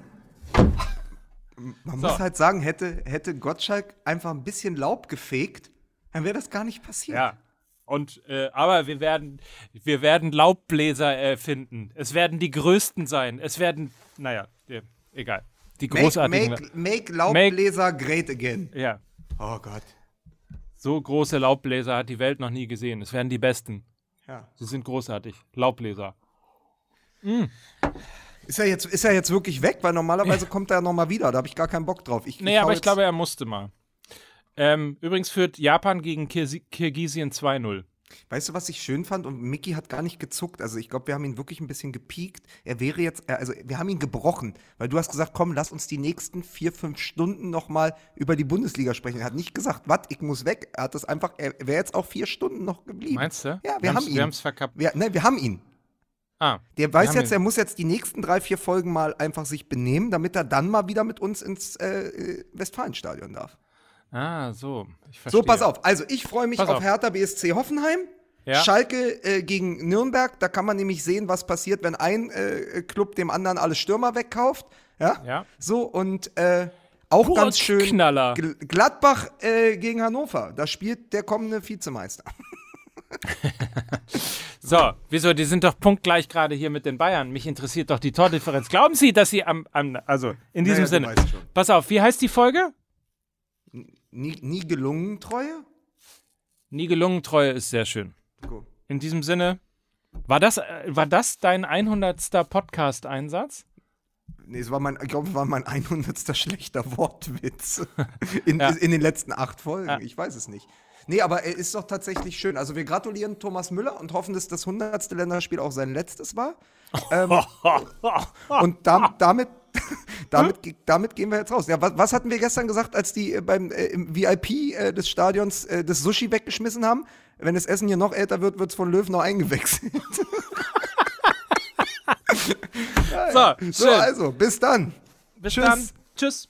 Man So. muss halt sagen, hätte, hätte Gottschalk einfach ein bisschen Laub gefegt, dann wäre das gar nicht passiert. Ja. Und äh, aber wir werden wir werden Laubbläser äh, finden. Es werden die größten sein. Es werden naja, äh, egal. Die Make, großartigen make, make Laubbläser great again. ja. Oh Gott. So große Laubbläser hat die Welt noch nie gesehen. Es werden die besten. Ja. Sie sind großartig. Laubbläser. Ist er jetzt, ist er jetzt wirklich weg? Weil normalerweise kommt er noch mal wieder. Da habe ich gar keinen Bock drauf. Ich, Nee, hau aber ich glaube, er musste mal. Ähm, übrigens führt Japan gegen Kirgisien 2-0. Weißt du, was ich schön fand? Und Mickey hat gar nicht gezuckt. Also ich glaube, wir haben ihn wirklich ein bisschen gepiekt. Er wäre jetzt, also wir haben ihn gebrochen, weil du hast gesagt, komm, lass uns die nächsten vier, fünf Stunden noch mal über die Bundesliga sprechen. Er hat nicht gesagt, was, ich muss weg. Er hat das einfach, er wäre jetzt auch vier Stunden noch geblieben. Meinst du? Ja, wir, haben haben's- ihn. Wir haben es verkappt. Wir, nein, wir haben ihn. Ah, Der weiß haben jetzt, ihn. er muss jetzt die nächsten drei, vier Folgen mal einfach sich benehmen, damit er dann mal wieder mit uns ins äh, äh, Westfalenstadion darf. Ah, so. So, pass auf. Also, ich freue mich Pass auf auf. Hertha BSC Hoffenheim. Ja. Schalke äh, gegen Nürnberg. Da kann man nämlich sehen, was passiert, wenn ein äh, Club dem anderen alle Stürmer wegkauft. Ja. Ja. So, und äh, auch Pure ganz schön Knaller. Gl- Gladbach äh, gegen Hannover. Da spielt der kommende Vizemeister. So, wieso? Die sind doch punktgleich gerade hier mit den Bayern. Mich interessiert doch die Tordifferenz. Glauben Sie, dass Sie am, am also in diesem Naja, Sinne. Pass auf, wie heißt die Folge? Nie, nie gelungen, Treue? Nie gelungen, Treue ist sehr schön. Gut. In diesem Sinne, war das, äh, war das dein 100. Podcast-Einsatz? Nee, es war mein, ich glaube, es war mein 100. schlechter Wortwitz in, Ja. in den letzten acht Folgen. Ja. Ich weiß es nicht. Nee, aber er ist doch tatsächlich schön. Also wir gratulieren Thomas Müller und hoffen, dass das 100. Länderspiel auch sein letztes war. Ähm, und dam, damit, damit, ge- damit gehen wir jetzt raus. Ja, was, was hatten wir gestern gesagt, als die äh, beim äh, im VIP äh, des Stadions äh, das Sushi weggeschmissen haben? Wenn das Essen hier noch älter wird, wird es von Löw noch eingewechselt. So, So, also, bis dann. Bis tschüss. dann. Tschüss.